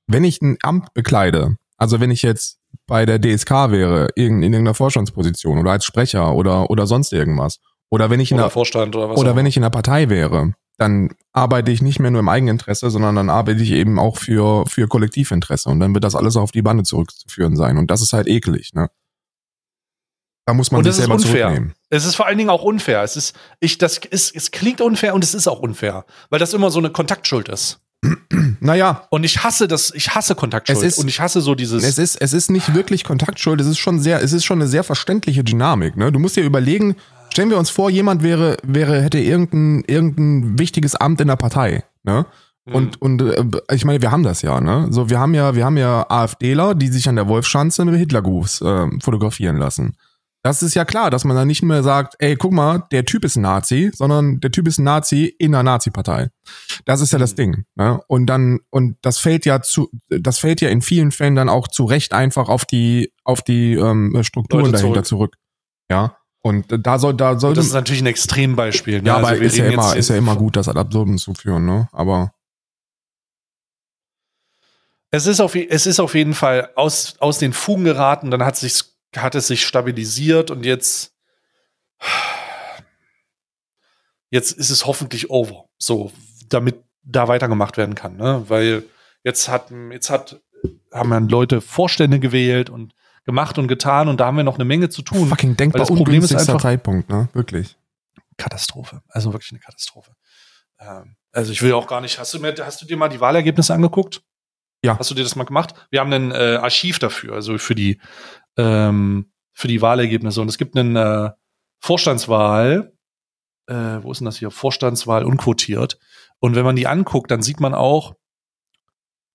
Wenn ich ein Amt bekleide, also wenn ich jetzt bei der DSK wäre, irgend- in irgendeiner Vorstandsposition oder als Sprecher oder, oder sonst irgendwas, oder wenn ich in Oder einer, Vorstand oder was oder wenn ich in einer Partei wäre, dann arbeite ich nicht mehr nur im Eigeninteresse, sondern dann arbeite ich eben auch für, für Kollektivinteresse. Und dann wird das alles auf die Bande zurückzuführen sein. Und das ist halt eklig, ne? Da muss man Und sich das ist selber unfair. zurücknehmen. Es ist vor allen Dingen auch unfair. Es ist, ich, das ist, es klingt unfair und es ist auch unfair, weil das immer so eine Kontaktschuld ist. Naja, Und ich hasse das, ich hasse Kontaktschuld Es ist- und ich hasse so dieses. es ist, es ist nicht wirklich Kontaktschuld, es ist schon sehr, es ist schon eine sehr verständliche Dynamik, ne? Du musst dir überlegen, stellen wir uns vor, jemand wäre, wäre, hätte irgendein, irgendein wichtiges Amt in der Partei, ne? Mhm. Und, und äh, ich meine, wir haben das ja, ne? So, wir haben ja, wir haben ja AfDler, die sich an der Wolfschanze mit Hitlergruß äh, fotografieren lassen. Das ist ja klar, dass man dann nicht mehr sagt, ey, guck mal, der Typ ist ein Nazi, sondern der Typ ist ein Nazi in einer Nazi-Partei. Das ist ja das Mhm. Ding. Ne? Und dann, und das fällt ja zu, das fällt ja in vielen Fällen dann auch zu Recht einfach auf die, auf die ähm, Strukturen Leute dahinter zurück. Ja. Und da soll, da soll das ist natürlich ein Extrembeispiel. Ne? ja, aber Also ist ja immer, ist ja immer gut, das ad absurdum zu führen, ne? Aber Es ist auf, es ist auf jeden Fall aus, aus den Fugen geraten, dann hat, sich's, hat es sich stabilisiert und jetzt, jetzt ist es hoffentlich over. So, damit da weitergemacht werden kann, ne? Weil jetzt hat, jetzt hat, haben dann Leute Vorstände gewählt und gemacht und getan und da haben wir noch eine Menge zu tun. fucking denkbar das Problem ist einfach- Zeitpunkt, ne? Wirklich. Katastrophe. Also wirklich eine Katastrophe. Ähm, also ich will auch gar nicht. Hast du, mir, hast du dir mal die Wahlergebnisse angeguckt? Ja. Hast du dir das mal gemacht? Wir haben ein äh, Archiv dafür, also für die ähm, für die Wahlergebnisse. Und es gibt einen äh, Vorstandswahl. Äh, wo ist denn das hier? Vorstandswahl unquotiert. Und wenn man die anguckt, dann sieht man auch,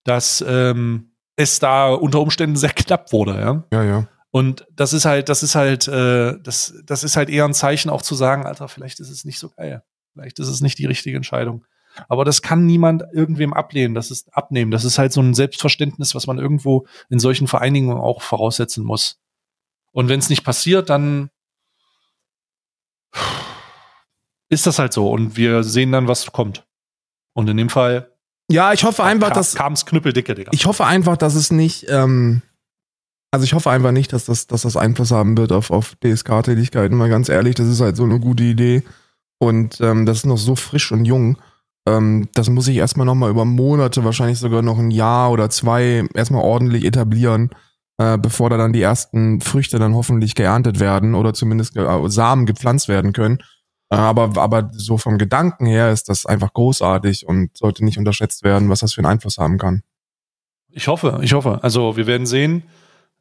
dass ähm, es da unter Umständen sehr knapp wurde. Ja. Ja, ja. Und das ist halt, das ist halt, äh, das, das ist halt eher ein Zeichen, auch zu sagen, Alter, vielleicht ist es nicht so geil. Vielleicht ist es nicht die richtige Entscheidung. Aber das kann niemand irgendwem ablehnen, das ist abnehmen. Das ist halt so ein Selbstverständnis, was man irgendwo in solchen Vereinigungen auch voraussetzen muss. Und wenn es nicht passiert, dann ist das halt so. Und wir sehen dann, was kommt. Und in dem Fall Ja, ich hoffe einfach, dass, kam es knüppeldicke, Digga. ich hoffe einfach, dass es nicht, ähm, also ich hoffe einfach nicht, dass das, dass das Einfluss haben wird auf, auf DSK-Tätigkeiten, mal ganz ehrlich, das ist halt so eine gute Idee. Und ähm, das ist noch so frisch und jung. Ähm, das muss ich erstmal nochmal über Monate, wahrscheinlich sogar noch ein Jahr oder zwei, erstmal ordentlich etablieren, äh, bevor da dann die ersten Früchte dann hoffentlich geerntet werden oder zumindest äh, Samen gepflanzt werden können. Äh, aber, aber so vom Gedanken her ist das einfach großartig und sollte nicht unterschätzt werden, was das für einen Einfluss haben kann. Ich hoffe, ich hoffe. Also wir werden sehen.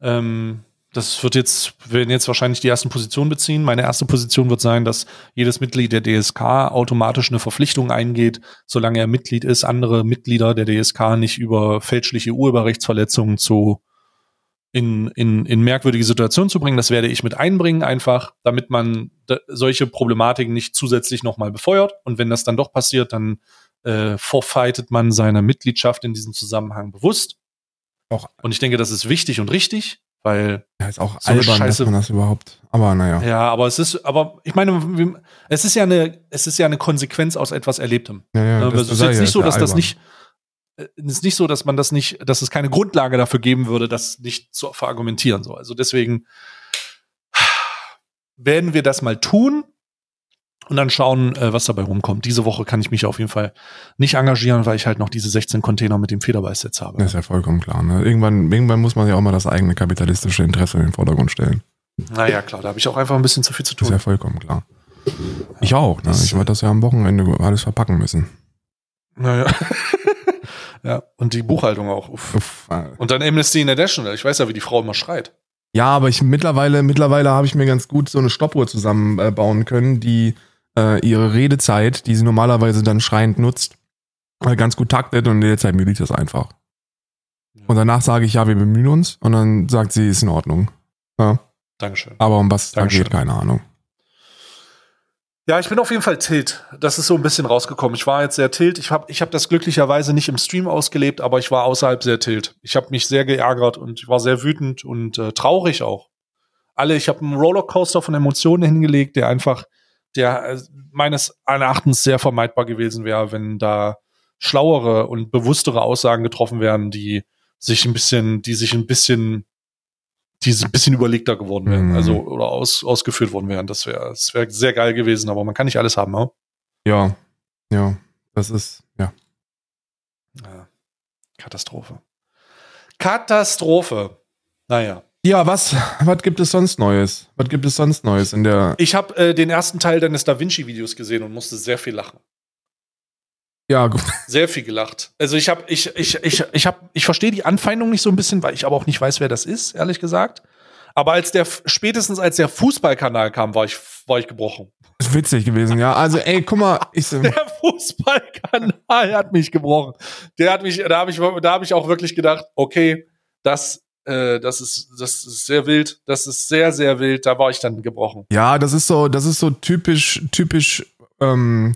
Ähm, das wird jetzt, wir werden jetzt wahrscheinlich die ersten Positionen beziehen. Meine erste Position wird sein, dass jedes Mitglied der DSK automatisch eine Verpflichtung eingeht, solange er Mitglied ist, andere Mitglieder der DSK nicht über fälschliche Urheberrechtsverletzungen zu in, in, in merkwürdige Situationen zu bringen. Das werde ich mit einbringen, einfach, damit man solche Problematiken nicht zusätzlich nochmal befeuert. Und wenn das dann doch passiert, dann äh, vorfightet man seine Mitgliedschaft in diesem Zusammenhang bewusst. Auch- Und ich denke, das ist wichtig und richtig, weil Ja, ist auch So albern, dass Scheiße- man das überhaupt. Aber naja. ja, aber es ist, aber ich meine, es ist ja eine, es ist ja eine Konsequenz aus etwas Erlebtem. Ja, ja, das- es ist jetzt ja, nicht so, dass das nicht, äh, es ist nicht so, dass man das nicht, dass es keine Grundlage dafür geben würde, das nicht zu verargumentieren. So. Also deswegen werden wir das mal tun und dann schauen, äh, was dabei rumkommt. Diese Woche kann ich mich auf jeden Fall nicht engagieren, weil ich halt noch diese 16 Container mit dem Federbeißsitz habe. Das ist ja vollkommen klar. Ne? Irgendwann, irgendwann muss man ja auch mal das eigene kapitalistische Interesse in den Vordergrund stellen. Naja, klar, da habe ich auch einfach ein bisschen zu viel zu tun. Das ist ja vollkommen klar. Ich auch. Ne? Ich werde das ja am Wochenende alles verpacken müssen. Naja. ja, und die Buchhaltung auch. Uff. Uff. Und dann Amnesty International. Ich weiß ja, wie die Frau immer schreit. Ja, aber ich mittlerweile, mittlerweile habe ich mir ganz gut so eine Stoppuhr zusammenbauen können, die äh, ihre Redezeit, die sie normalerweise dann schreiend nutzt, äh, ganz gut taktet und in der Zeit müde ich das einfach. Und danach sage ich, ja, wir bemühen uns und dann sagt sie, ist in Ordnung. Ja. Dankeschön. Aber um was da geht, keine Ahnung. Ja, ich bin auf jeden Fall tilt. Das ist so ein bisschen rausgekommen. Ich war jetzt sehr tilt. Ich habe ich hab das glücklicherweise nicht im Stream ausgelebt, aber ich war außerhalb sehr tilt. Ich habe mich sehr geärgert und ich war sehr wütend und äh, traurig auch. Alle, ich habe einen Rollercoaster von Emotionen hingelegt, der einfach, der äh, meines Erachtens sehr vermeidbar gewesen wäre, wenn da schlauere und bewusstere Aussagen getroffen werden, die sich ein bisschen, die sich ein bisschen die ein bisschen überlegter geworden wären, mhm. also oder aus, ausgeführt worden wären. Das wäre das wär sehr geil gewesen, aber man kann nicht alles haben, ne? Ja, ja, das ist, ja. ja. Katastrophe. Katastrophe. Naja. Ja, was, was gibt es sonst Neues? Was gibt es sonst Neues in der. Ich habe äh, den ersten Teil deines Da Vinci-Videos gesehen und musste sehr viel lachen. Ja, gut. Sehr viel gelacht. Also ich habe, ich, ich, ich, ich habe, ich verstehe die Anfeindung nicht so ein bisschen, weil ich aber auch nicht weiß, wer das ist, ehrlich gesagt. Aber als der, spätestens als der Fußballkanal kam, war ich, war ich gebrochen. Das ist witzig gewesen, ja. Also, ey, guck mal, ich, der Fußballkanal hat mich gebrochen. Der hat mich, da habe ich, da habe ich auch wirklich gedacht, okay, das, äh, das ist, das ist sehr wild. Das ist sehr, sehr wild. Da war ich dann gebrochen. Ja, das ist so, das ist so typisch, typisch, ähm,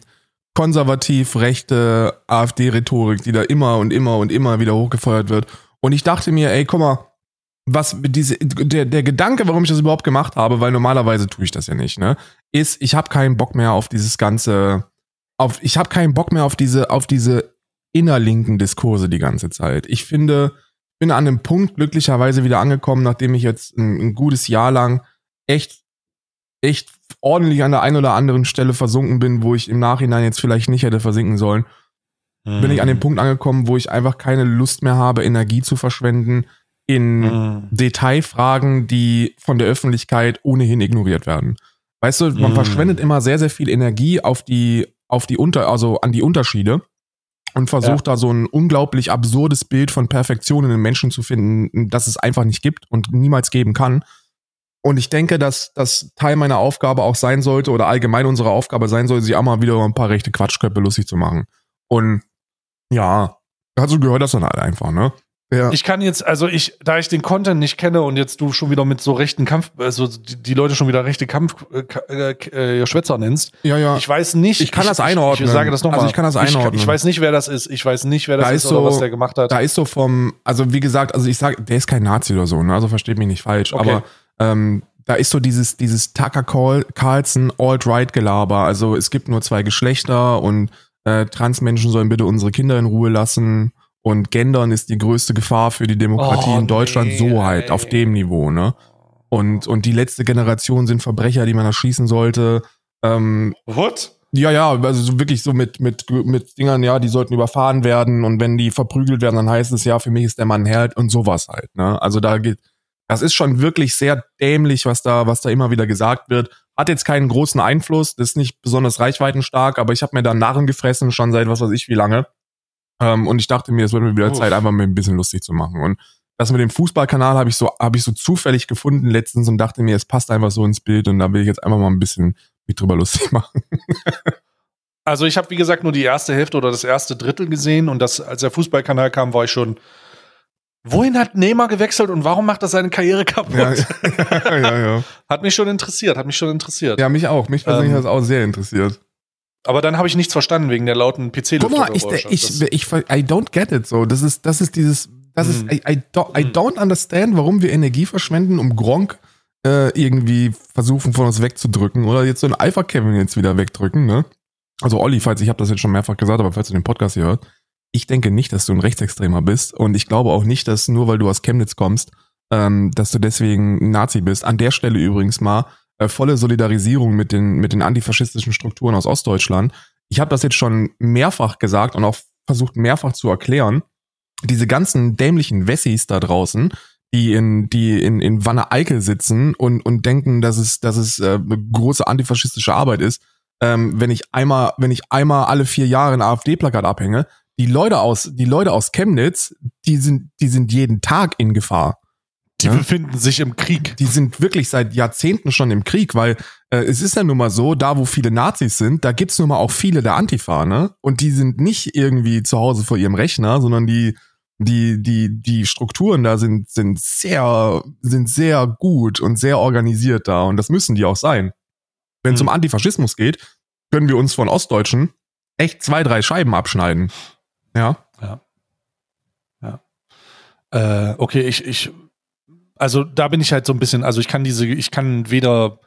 konservativ rechte AfD-Rhetorik, die da immer und immer und immer wieder hochgefeuert wird. Und ich dachte mir, ey, guck mal, was diese der der Gedanke, warum ich das überhaupt gemacht habe, weil normalerweise tue ich das ja nicht, ne, ist, ich habe keinen Bock mehr auf dieses ganze auf ich habe keinen Bock mehr auf diese auf diese innerlinken Diskurse die ganze Zeit. Ich finde, bin an einem Punkt glücklicherweise wieder angekommen, nachdem ich jetzt ein, ein gutes Jahr lang echt echt ordentlich an der einen oder anderen Stelle versunken bin, wo ich im Nachhinein jetzt vielleicht nicht hätte versinken sollen, mhm. bin ich an den Punkt angekommen, wo ich einfach keine Lust mehr habe, Energie zu verschwenden in mhm. Detailfragen, die von der Öffentlichkeit ohnehin ignoriert werden. Weißt du, man mhm. verschwendet immer sehr, sehr viel Energie auf die, auf die Unter, also an die Unterschiede und versucht ja. da so ein unglaublich absurdes Bild von Perfektion in den Menschen zu finden, das es einfach nicht gibt und niemals geben kann. Und ich denke, dass das Teil meiner Aufgabe auch sein sollte oder allgemein unsere Aufgabe sein sollte, sich auch mal wieder ein paar rechte Quatschköpfe lustig zu machen. Und ja, dazu gehört das dann halt einfach, ne? Ja. Ich kann jetzt, also ich, da ich den Content nicht kenne und jetzt du schon wieder mit so rechten Kampf, also die, die Leute schon wieder rechte Kampf äh, äh, Schwätzer nennst. Ja, ja. Ich weiß nicht. Ich kann ich, das einordnen. Ich, sage das nochmal. Also ich kann das einordnen. Ich, ich, weiß nicht, wer das ist. Ich weiß nicht, wer das da ist, ist so, oder was der gemacht hat. Da ist so vom, also wie gesagt, also ich sage, der ist kein Nazi oder so, ne? Also versteht mich nicht falsch. Okay. Aber ähm, da ist so dieses, dieses Tucker Carlson Alt-Right-Gelaber. Also es gibt nur zwei Geschlechter und äh, Transmenschen sollen bitte unsere Kinder in Ruhe lassen. Und Gendern ist die größte Gefahr für die Demokratie oh, in Deutschland. Nee, so halt, ey. auf dem Niveau, ne? Und, und die letzte Generation sind Verbrecher, die man erschießen sollte. Ähm, What? Ja, ja, also so wirklich so mit, mit, mit Dingern, ja, die sollten überfahren werden und wenn die verprügelt werden, dann heißt es ja, für mich ist der Mann Herd und sowas halt, ne? Also da geht, das ist schon wirklich sehr dämlich, was da, was da immer wieder gesagt wird. Hat jetzt keinen großen Einfluss, das ist nicht besonders reichweitenstark, aber ich habe mir da Narren gefressen, schon seit was weiß ich wie lange. Ähm, und ich dachte mir, es wird mir wieder Uff. Zeit, einfach mir ein bisschen lustig zu machen. Und das mit dem Fußballkanal habe ich so, habe ich so zufällig gefunden letztens und dachte mir, es passt einfach so ins Bild und da will ich jetzt einfach mal ein bisschen mich drüber lustig machen. also ich habe, wie gesagt, nur die erste Hälfte oder das erste Drittel gesehen und das, als der Fußballkanal kam, war ich schon Wohin hat Neymar gewechselt und warum macht er seine Karriere kaputt? Ja, ja, ja, ja. Hat mich schon interessiert, hat mich schon interessiert. Ja, mich auch. Mich persönlich ähm, hat es auch sehr interessiert. Aber dann habe ich nichts verstanden wegen der lauten pc Guck mal, ich, ich, ich, I don't get it so. Das ist, das ist dieses, das ist, mm. I, I, don't, I mm. don't understand, warum wir Energie verschwenden, um Gronk äh, irgendwie versuchen von uns wegzudrücken oder jetzt so ein Alpha Kevin jetzt wieder wegdrücken, ne? Also Olli, falls ich habe das jetzt schon mehrfach gesagt, aber falls du den Podcast hier hört, ich denke nicht, dass du ein Rechtsextremer bist und ich glaube auch nicht, dass nur weil du aus Chemnitz kommst, ähm, dass du deswegen ein Nazi bist. An der Stelle übrigens mal äh, volle Solidarisierung mit den, mit den antifaschistischen Strukturen aus Ostdeutschland. Ich habe das jetzt schon mehrfach gesagt und auch versucht mehrfach zu erklären. Diese ganzen dämlichen Wessis da draußen, die in, die in, in Wanne Eickel sitzen und, und denken, dass es, dass es äh, große antifaschistische Arbeit ist, ähm, wenn ich einmal, wenn ich einmal alle vier Jahre ein AfD-Plakat abhänge, die Leute aus, die Leute aus Chemnitz, die sind, die sind jeden Tag in Gefahr. Die ja? befinden sich im Krieg. Die sind wirklich seit Jahrzehnten schon im Krieg, weil äh, es ist ja nun mal so, da wo viele Nazis sind, da gibt's nun mal auch viele der Antifa, ne? Und die sind nicht irgendwie zu Hause vor ihrem Rechner, sondern die, die, die, die Strukturen da sind, sind sehr, sind sehr gut und sehr organisiert da und das müssen die auch sein. Wenn es hm. um Antifaschismus geht, können wir uns von Ostdeutschen echt zwei, drei Scheiben abschneiden. Ja. Ja. Ja. Äh, okay, ich, ich, also da bin ich halt so ein bisschen, also ich kann diese, ich kann weder,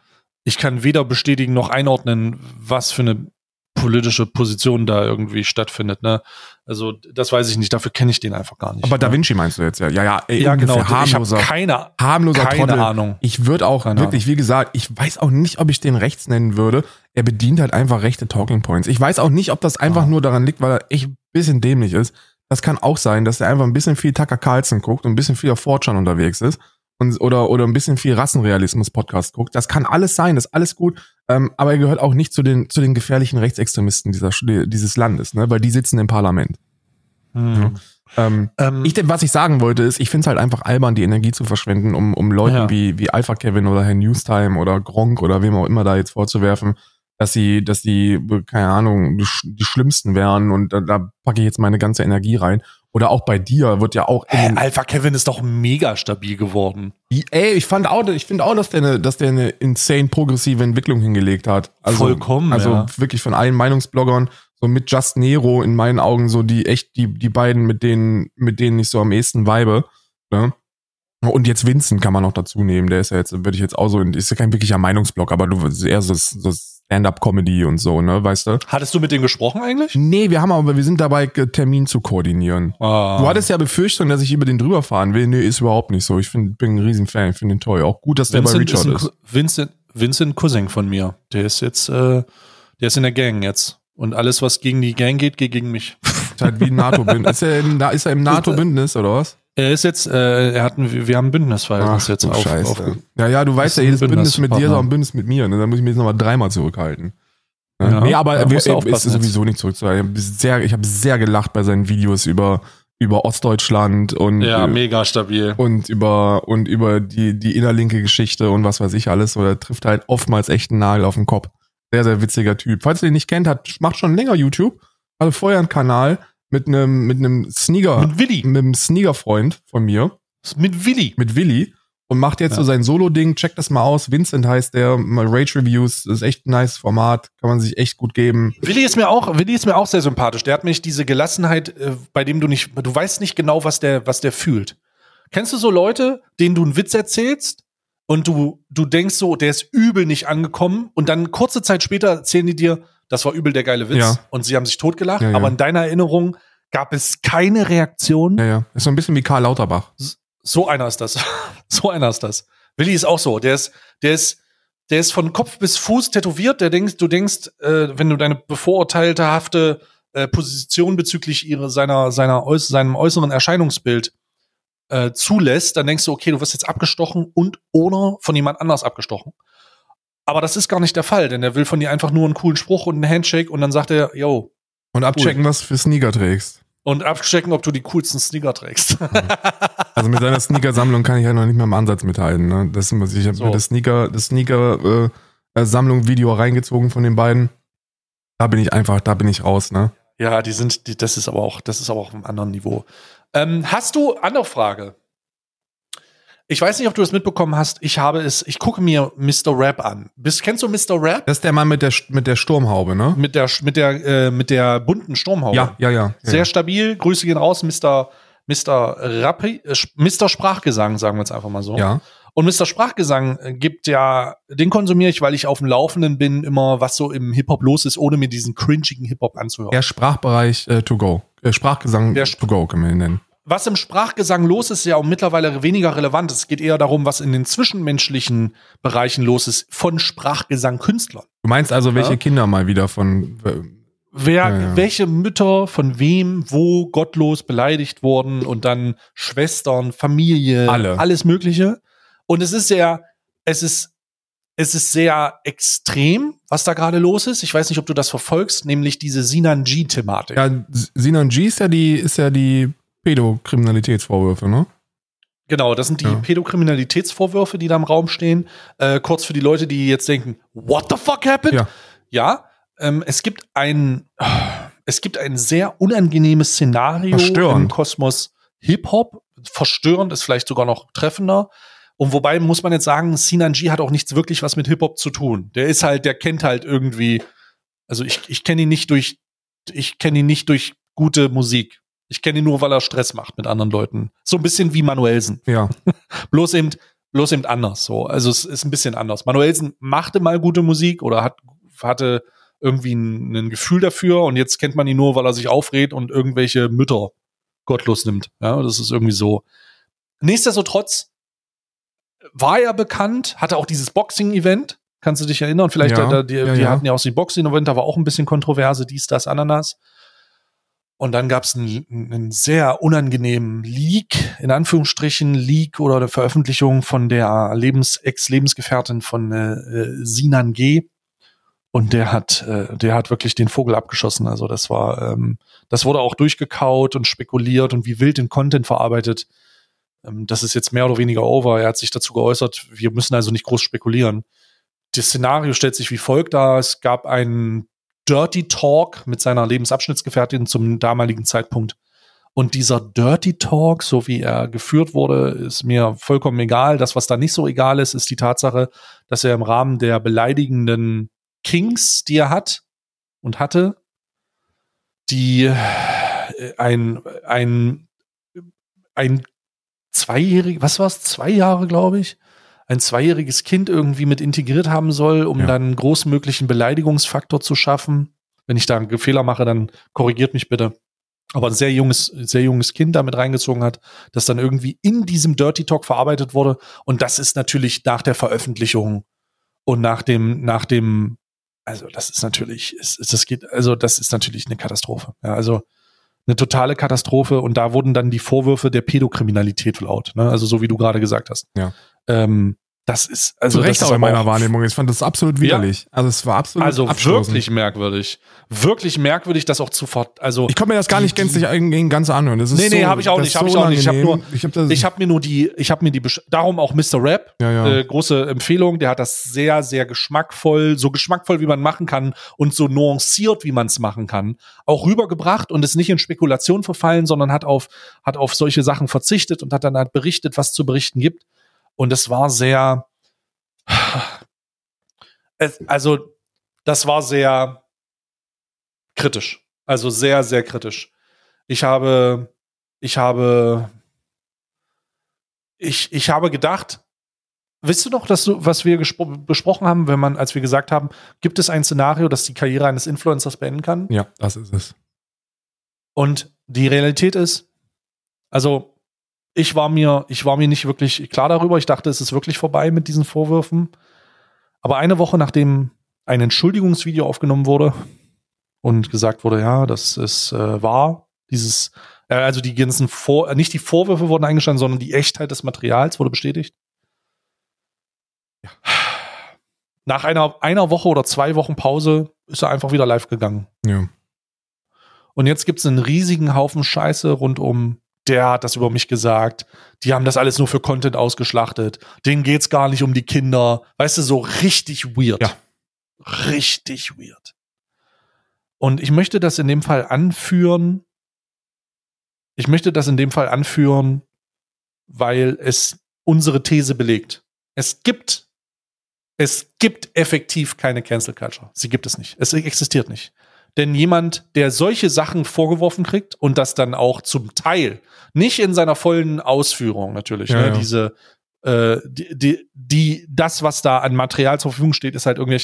ich kann weder bestätigen noch einordnen, was für eine politische Position da irgendwie stattfindet. Ne? Also das weiß ich nicht, dafür kenne ich den einfach gar nicht. Aber ne? Da Vinci meinst du jetzt ja? Ja, ja, ey, ja genau. Harmloser, ich keine, harmloser keine Trottel. Ahnung. Ich würde auch keine wirklich, Ahnung. wie gesagt, ich weiß auch nicht, ob ich den rechts nennen würde. Er bedient halt einfach rechte Talking Points. Ich weiß auch nicht, ob das einfach oh. nur daran liegt, weil er echt ein bisschen dämlich ist. Das kann auch sein, dass er einfach ein bisschen viel Tucker Carlson guckt und ein bisschen viel auf Fortran unterwegs ist und, oder, oder ein bisschen viel Rassenrealismus-Podcast guckt. Das kann alles sein, das ist alles gut. Ähm, aber er gehört auch nicht zu den, zu den gefährlichen Rechtsextremisten dieser, dieses Landes, ne? weil die sitzen im Parlament. Mhm. Ja. Ähm, ähm, ich, was ich sagen wollte, ist, ich finde es halt einfach albern, die Energie zu verschwenden, um, um Leuten ja. wie, wie Alpha Kevin oder Herr Newstime oder Gronk oder wem auch immer da jetzt vorzuwerfen, dass sie, dass die, keine Ahnung, die, die Schlimmsten wären und da, da packe ich jetzt meine ganze Energie rein. Oder auch bei dir wird ja auch. Hä, Alpha Kevin ist doch mega stabil geworden. Ey, ich fand auch, ich finde auch, dass der eine, dass der eine insane progressive Entwicklung hingelegt hat. Also, Vollkommen. Also ja. wirklich von allen Meinungsbloggern, so mit Just Nero in meinen Augen so die echt die die beiden mit denen mit denen ich so am ehesten weibe. Ne? Und jetzt Vincent kann man noch dazu nehmen. Der ist ja jetzt würde ich jetzt auch so, ist ja kein wirklicher Meinungsblog, aber du eher so, so Stand-up-Comedy und so, ne, weißt du? Hattest du mit denen gesprochen eigentlich? Nee, wir haben aber, wir sind dabei, Termin zu koordinieren. Ah. Du hattest ja Befürchtung, dass ich über den drüber fahren will. Nee, ist überhaupt nicht so. Ich find, bin ein Riesenfan, ich finde den toll. Auch gut, dass der Vincent bei Richard ist. ist. Vincent, Vincent Cousin von mir. Der ist jetzt, äh, der ist in der Gang jetzt. Und alles, was gegen die Gang geht, geht gegen mich. Ist halt wie ein NATO-Bündnis. Ist, er im, ist er im NATO-Bündnis oder was? Er ist jetzt, äh, er hat ein, wir haben ein Bündnisverhältnis jetzt auf, auf, Ja, ja, du weißt ja, jedes Bündnis mit dir ist auch ein Bündnis mit mir. Ne? Da muss ich mich jetzt nochmal dreimal zurückhalten. Ja, nee, aber er, er ist sowieso nicht zurückzuhalten. Ich habe sehr gelacht bei seinen Videos über über Ostdeutschland und ja mega stabil und über und über die die innerlinke Geschichte und was weiß ich alles. Oder trifft halt oftmals echt einen Nagel auf den Kopf. Sehr sehr witziger Typ. Falls ihr ihn nicht kennt, hat macht schon länger YouTube. Also vorher einen Kanal mit einem mit einem Sneaker mit Willi mit einem Sneaker Freund von mir mit Willi mit Willi und macht jetzt ja. so sein Solo-Ding. Checkt das mal aus. Vincent heißt der. Mal Rage Reviews. ist echt ein nice Format. Kann man sich echt gut geben. Willi ist mir auch, Willi ist mir auch sehr sympathisch. Der hat mich diese Gelassenheit, äh, bei dem du nicht, du weißt nicht genau, was der, was der fühlt. Kennst du so Leute, denen du einen Witz erzählst und du, du denkst so, der ist übel nicht angekommen und dann kurze Zeit später erzählen die dir, das war übel der geile Witz ja. und sie haben sich totgelacht, ja, ja. aber in deiner Erinnerung gab es keine Reaktion. Ja, ja. Ist so ein bisschen wie Karl Lauterbach. So einer ist das. so einer ist das. Willi ist auch so. Der ist, der ist, der ist von Kopf bis Fuß tätowiert. Der denkst, du denkst, äh, wenn du deine bevorurteilte hafte äh, Position bezüglich ihrer, seiner, seiner, äuß seinem äußeren Erscheinungsbild äh, zulässt, dann denkst du, okay, du wirst jetzt abgestochen und oder von jemand anders abgestochen. Aber das ist gar nicht der Fall, denn er will von dir einfach nur einen coolen Spruch und einen Handshake und dann sagt er, yo. Und abchecken, cool. was für Sneaker trägst. Und abchecken, ob du die coolsten Sneaker trägst. also mit seiner Sneaker-Sammlung kann ich ja noch nicht mal im Ansatz mithalten. Ne? Das, ich habe so. mir das Sneaker, das Sneaker äh, Sammlung Video reingezogen von den beiden. Da bin ich einfach, da bin ich raus, ne? Ja, die sind, die, das ist aber auch, das ist aber auch auf einem anderen Niveau. Ähm, hast du andere Frage? Ich weiß nicht, ob du das mitbekommen hast. Ich habe es, ich gucke mir Mr. Rap an. Bist, kennst du Mr. Rap? Das ist der Mann mit der, mit der Sturmhaube, ne? Mit der, mit der, äh, mit der bunten Sturmhaube. Ja, ja, ja. Sehr ja. stabil. Grüße gehen raus, Mr. Mr. Rappi, äh, Mr. Sprachgesang, sagen wir jetzt einfach mal so. Ja. Und Mr. Sprachgesang äh, gibt ja, den konsumiere ich, weil ich auf dem Laufenden bin, immer was so im Hip-Hop los ist, ohne mir diesen cringigen Hip-Hop anzuhören. Der Sprachbereich äh, to go. Äh, Sprachgesang Der to go können wir ihn nennen. Was im Sprachgesang los ist, ist ja auch mittlerweile weniger relevant. Es geht eher darum, was in den zwischenmenschlichen Bereichen los ist von Sprachgesang-Künstlern. Du meinst also, welche Ja. Kinder mal wieder von. äh, Wer, Ja, ja. welche Mütter von wem, wo gottlos beleidigt wurden und dann Schwestern, Familie, Alle. alles Mögliche. Und es ist sehr, es ist, es ist sehr extrem, was da gerade los ist. Ich weiß nicht, ob du das verfolgst, nämlich diese Sinanji-Thematik. Ja, S- Sinan G ist ja die, ist ja die Pädokriminalitätsvorwürfe, ne? Genau, das sind die Ja. Pädokriminalitätsvorwürfe, die da im Raum stehen. Äh, kurz für die Leute, die jetzt denken, what the fuck happened? Ja. Ja, ähm, es gibt ein, es gibt ein sehr unangenehmes Szenario Verstörend. im Kosmos Hip-Hop. Verstörend ist vielleicht sogar noch treffender. Und wobei muss man jetzt sagen, Sinan G hat auch nichts wirklich was mit Hip-Hop zu tun. Der ist halt, der kennt halt irgendwie, also ich, ich kenne ihn nicht durch, ich kenne ihn nicht durch gute Musik. Ich kenne ihn nur, weil er Stress macht mit anderen Leuten. So ein bisschen wie Manuelsen. Ja. Bloß eben, bloß eben anders. So. Also es ist ein bisschen anders. Manuelsen machte mal gute Musik oder hat, hatte irgendwie ein, ein Gefühl dafür und jetzt kennt man ihn nur, weil er sich aufregt und irgendwelche Mütter gottlos nimmt. Ja, das ist irgendwie so. Nichtsdestotrotz war er bekannt, hatte auch dieses Boxing-Event. Kannst du dich erinnern? Vielleicht, Ja, da, die, ja, die ja. hatten ja auch die Boxing-Event, da war auch ein bisschen Kontroverse, dies, das, Ananas. Und dann gab es einen, einen sehr unangenehmen Leak, in Anführungsstrichen Leak oder eine Veröffentlichung von der Lebens Ex-Lebensgefährtin von äh, äh, Sinan G. Und der hat, äh, der hat wirklich den Vogel abgeschossen. Also das war, ähm, das wurde auch durchgekaut und spekuliert und wie wild den Content verarbeitet. Ähm, das ist jetzt mehr oder weniger over. Er hat sich dazu geäußert, wir müssen also nicht groß spekulieren. Das Szenario stellt sich wie folgt dar. Es gab einen Dirty Talk mit seiner Lebensabschnittsgefährtin zum damaligen Zeitpunkt. Und dieser Dirty Talk, so wie er geführt wurde, ist mir vollkommen egal. Das, was da nicht so egal ist, ist die Tatsache, dass er im Rahmen der beleidigenden Kings, die er hat und hatte, die äh, ein, ein, ein zweijährig, was war's, zwei Jahre, glaube ich, ein zweijähriges Kind irgendwie mit integriert haben soll, um Ja. dann einen großmöglichen Beleidigungsfaktor zu schaffen. Wenn ich da einen Fehler mache, dann korrigiert mich bitte. Aber ein sehr junges, sehr junges Kind damit reingezogen hat, das dann irgendwie in diesem Dirty Talk verarbeitet wurde. Und das ist natürlich nach der Veröffentlichung und nach dem, nach dem, also das ist natürlich, es, es, das geht, also das ist natürlich eine Katastrophe. Ja, also eine totale Katastrophe. Und da wurden dann die Vorwürfe der Pädokriminalität laut. Ne? Also so wie du gerade gesagt hast. Ja. Ähm, das ist also Zu Recht auch in meiner Wahrnehmung. Ich fand das absolut widerlich. Also es war absolut Also wirklich merkwürdig. Wirklich merkwürdig, das auch zu fort. Also Ich konnte mir das gar nicht gänzlich irgendwie ganz anhören. Das ist Nee, nee, so, hab ich auch nicht, ist hab ich auch nicht. Ich hab unangenehm. nur- ich hab habe mir nur die, ich habe mir die, darum auch Mr. Rap, ja, ja. äh, große Empfehlung. Der hat das sehr, sehr geschmackvoll, so geschmackvoll wie man machen kann und so nuanciert wie man es machen kann, auch rübergebracht und ist nicht in Spekulation verfallen, sondern hat auf, hat auf solche Sachen verzichtet und hat dann halt berichtet, was zu berichten gibt. Und es war sehr, also das war sehr kritisch, also sehr, sehr kritisch. Ich habe, ich habe, ich, ich habe gedacht, Wisst du noch, dass du, was wir besprochen haben, wenn man, als wir gesagt haben, gibt es ein Szenario, das die Karriere eines Influencers beenden kann? ja, das ist es. Und die Realität ist, also ich war mir, ich war mir nicht wirklich klar darüber. Ich dachte, es ist wirklich vorbei mit diesen Vorwürfen. Aber eine Woche nachdem ein Entschuldigungsvideo aufgenommen wurde und gesagt wurde, ja, das ist äh, wahr, dieses, äh, also die ganzen Vor, äh, nicht die Vorwürfe wurden eingestanden, sondern die Echtheit des Materials wurde bestätigt. Nach einer, einer Woche oder zwei Wochen Pause ist er einfach wieder live gegangen. Ja. Und jetzt gibt es einen riesigen Haufen Scheiße rund um, der hat das über mich gesagt, die haben das alles nur für Content ausgeschlachtet, denen geht's gar nicht um die Kinder. Weißt du, so richtig weird. Ja. Richtig weird. Und ich möchte das in dem Fall anführen. Ich möchte das in dem Fall anführen, weil es unsere These belegt. Es gibt, es gibt effektiv keine Cancel Culture. Sie gibt es nicht. Es existiert nicht. Denn jemand, der solche Sachen vorgeworfen kriegt und das dann auch zum Teil, nicht in seiner vollen Ausführung natürlich, Ja, ne, ja. diese, äh, die, die, die, das, was da an Material zur Verfügung steht, ist halt irgendwie,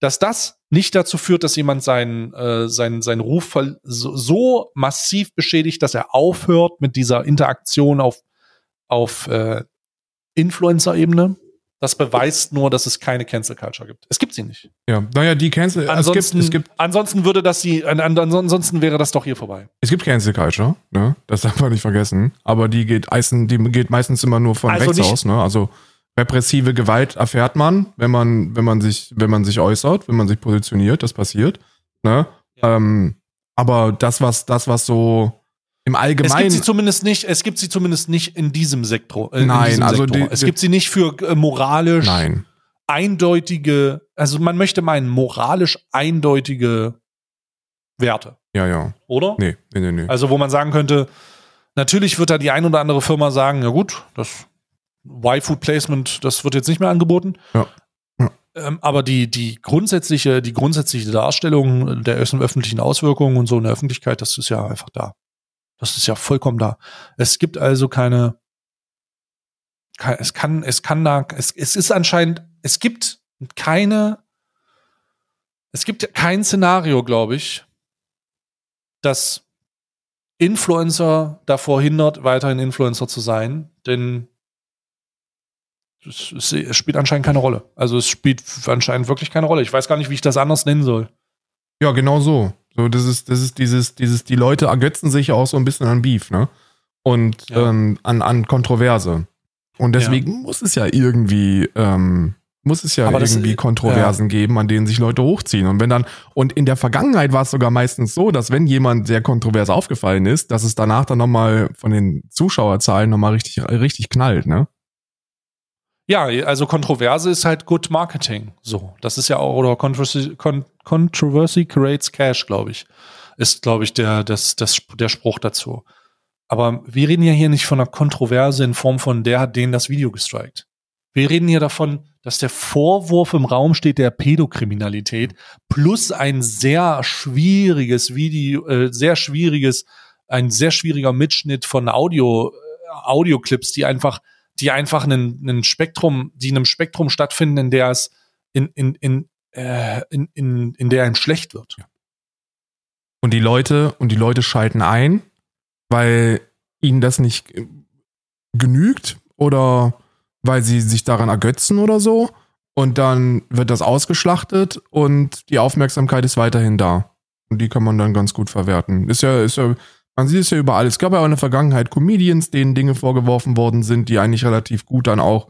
dass das nicht dazu führt, dass jemand seinen, äh, seinen, seinen Ruf so, so massiv beschädigt, dass er aufhört mit dieser Interaktion auf, auf äh, Influencer-Ebene. Das beweist nur, dass es keine Cancel Culture gibt. Es gibt sie nicht. Ja, naja, die Cancel, also es Ansonsten, gibt, es gibt, ansonsten würde das sie, an, an, ansonsten wäre das doch hier vorbei. es gibt Cancel Culture, ne? Das darf man nicht vergessen. Aber die geht, eisen, die geht meistens immer nur von Also rechts aus, ne? Also repressive Gewalt erfährt man, wenn man, wenn man sich, wenn man sich äußert, wenn man sich positioniert, das passiert, ne? Ähm, aber das, was, das, was so im Es Allgemeinen. gibt sie zumindest nicht, es gibt sie zumindest nicht in diesem Sektor. Äh, in Nein, diesem also Sektor. die- es gibt sie nicht für äh, moralisch Nein. eindeutige, also man möchte meinen, moralisch eindeutige Werte, Ja, ja. oder? Nee, nee, nee, nee. Also wo man sagen könnte, natürlich wird da die ein oder andere Firma sagen, ja gut, das Y-Food Placement, das wird jetzt nicht mehr angeboten. Ja. Ja. Ähm, aber die, die grundsätzliche, die grundsätzliche Darstellung der öf- öffentlichen Auswirkungen und so in der Öffentlichkeit, das ist ja einfach da. Das ist ja vollkommen da. Es gibt also keine, kein, es kann, es kann da, es, es ist anscheinend, es gibt keine, es gibt kein Szenario, glaube ich, das Influencer davor hindert, weiterhin Influencer zu sein, denn es, es, es spielt anscheinend keine Rolle. Also es spielt anscheinend wirklich keine Rolle. Ich weiß gar nicht, wie ich das anders nennen soll. Ja, genau so. So, das ist, das ist dieses, dieses, die Leute ergötzen sich auch so ein bisschen an Beef, ne? Und Ja. ähm, an, an Kontroverse. Und deswegen muss es ja irgendwie, ähm, muss es ja Aber das- irgendwie Kontroversen geben, an denen sich Leute hochziehen. Und wenn dann, und in der Vergangenheit war es sogar meistens so, dass wenn jemand sehr kontrovers aufgefallen ist, dass es danach dann nochmal von den Zuschauerzahlen nochmal richtig, richtig knallt, ne? Ja, also Kontroverse ist halt Good Marketing. So, das ist ja auch, oder Controversy, Con, Controversy creates Cash, glaube ich. Ist, glaube ich, der, das, das, der Spruch dazu. Aber wir reden ja hier nicht von einer Kontroverse in Form von, der hat denen das Video gestrikt. Wir reden hier davon, dass der Vorwurf im Raum steht der Pädokriminalität plus ein sehr schwieriges Video, äh, sehr schwieriges, ein sehr schwieriger Mitschnitt von Audio, äh, Audioclips, die einfach, die einfach einen, einen Spektrum, die in einem Spektrum stattfinden, in der es in, in, in, äh, in, in, in der einem schlecht wird. Und die Leute, und die Leute schalten ein, weil ihnen das nicht äh, genügt oder weil sie sich daran ergötzen oder so. Und dann wird das ausgeschlachtet und die Aufmerksamkeit ist weiterhin da. Und die kann man dann ganz gut verwerten. Ist ja, ist ja, man sieht es ja überall. Es gab ja auch in der Vergangenheit Comedians, denen Dinge vorgeworfen worden sind, die eigentlich relativ gut dann auch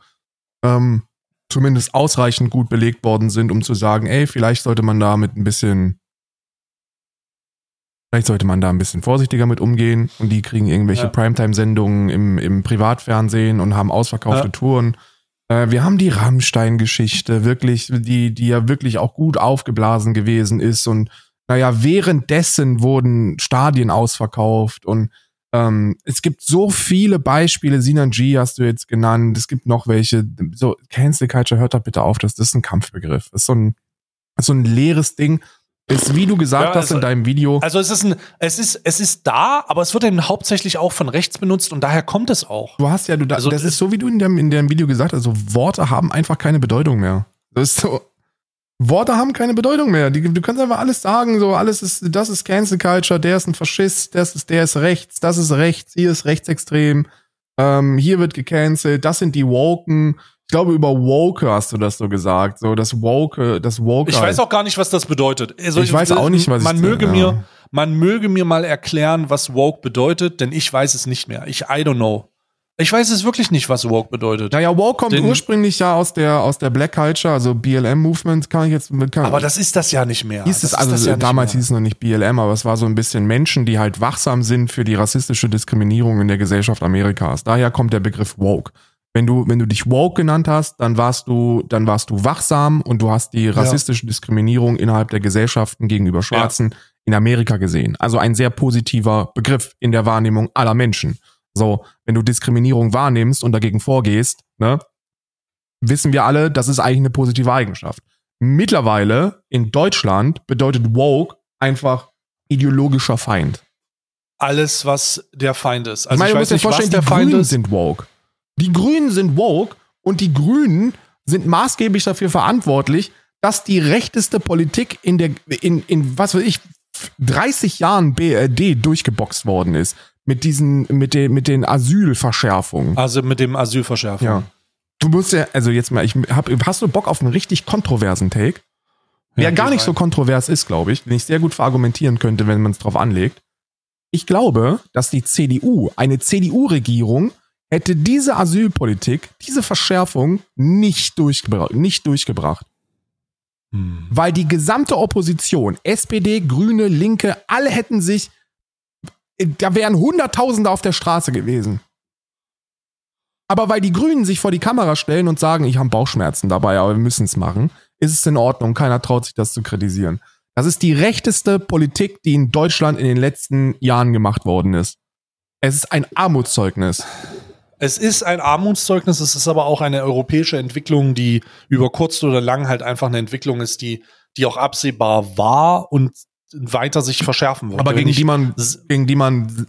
ähm, zumindest ausreichend gut belegt worden sind, um zu sagen, ey, vielleicht sollte man da mit ein bisschen Vielleicht sollte man da ein bisschen vorsichtiger mit umgehen und die kriegen irgendwelche Ja. Primetime-Sendungen im, im Privatfernsehen und haben ausverkaufte Ja. Touren. Äh, wir haben die Rammstein-Geschichte, wirklich, die, die ja wirklich auch gut aufgeblasen gewesen ist und naja, währenddessen wurden Stadien ausverkauft und ähm, es gibt so viele Beispiele, Sinan G hast du jetzt genannt, es gibt noch welche, so Cancel Culture, hört da bitte auf, das, das ist ein Kampfbegriff, das ist so ein, ist so ein leeres Ding, ist, wie du gesagt Ja, hast also- in deinem Video, Also es ist ein, es ist, es ist da, aber es wird eben hauptsächlich auch von rechts benutzt und daher kommt es auch. Du hast ja, du, da, Also, das ist so, wie du in dem, in dem Video gesagt hast, also Worte haben einfach keine Bedeutung mehr. Das ist so, Worte haben keine Bedeutung mehr. Die, du kannst einfach alles sagen, so alles ist, das ist Cancel Culture, der ist ein Faschist, das ist, der ist rechts, das ist rechts, hier ist rechtsextrem, ähm, hier wird gecancelt, das sind die Woken. Ich glaube, über Woke hast du das so gesagt, so das Woke, das Woke. Ich weiß auch gar nicht, was das bedeutet. Also, Ich weiß auch nicht, was man ich- möge ja. mir, man möge mir mal erklären, was woke bedeutet, denn ich weiß es nicht mehr. Ich I don't know. Ich weiß es wirklich nicht, was woke bedeutet. Naja, Woke kommt Den- ursprünglich ja aus der, aus der Black Culture, also BLM-Movement, kann ich jetzt mit, aber das ist das ja nicht mehr. hieß es, also ja damals hieß es noch nicht BLM, aber es war so ein bisschen Menschen, die halt wachsam sind für die rassistische Diskriminierung in der Gesellschaft Amerikas. Daher kommt der Begriff woke. Wenn du, wenn du dich woke genannt hast, dann warst du, dann warst du wachsam und du hast die rassistische Diskriminierung innerhalb der Gesellschaften gegenüber Schwarzen in Amerika gesehen. Also ein sehr positiver Begriff in der Wahrnehmung aller Menschen. So, wenn du Diskriminierung wahrnimmst und dagegen vorgehst, ne, wissen wir alle, das ist eigentlich eine positive Eigenschaft. Mittlerweile in Deutschland bedeutet woke einfach ideologischer Feind. Alles, was der Feind ist. Also ich meine, ich weiß nicht, was der die Grünen ist. sind woke. Die Grünen sind woke und die Grünen sind maßgeblich dafür verantwortlich, dass die rechteste Politik in der, in, in was weiß ich, 30 Jahren BRD durchgeboxt worden ist. Mit diesen, mit den, mit den Asylverschärfungen. Also mit dem Asylverschärfung. Ja. Du musst ja, also jetzt mal, ich hab, hast du Bock auf einen richtig kontroversen Take? Der Ja, gar nicht so rein. kontrovers ist, glaube ich, den ich sehr gut verargumentieren könnte, wenn man es drauf anlegt. Ich glaube, dass die CDU, eine CDU-Regierung, hätte diese Asylpolitik, diese Verschärfung nicht durchgebracht, nicht durchgebracht. Hm. Weil die gesamte Opposition, SPD, Grüne, Linke, alle hätten sich, da wären Hunderttausende auf der Straße gewesen. Aber weil die Grünen sich vor die Kamera stellen und sagen, ich habe Bauchschmerzen dabei, aber wir müssen es machen, ist es in Ordnung. Keiner traut sich das zu kritisieren. Das ist die rechteste Politik, die in Deutschland in den letzten Jahren gemacht worden ist. Es ist ein Armutszeugnis. Es ist ein Armutszeugnis, es ist aber auch eine europäische Entwicklung, die über kurz oder lang halt einfach eine Entwicklung ist, die, die auch absehbar war und weiter sich verschärfen wird. Aber gegen die man, gegen die man,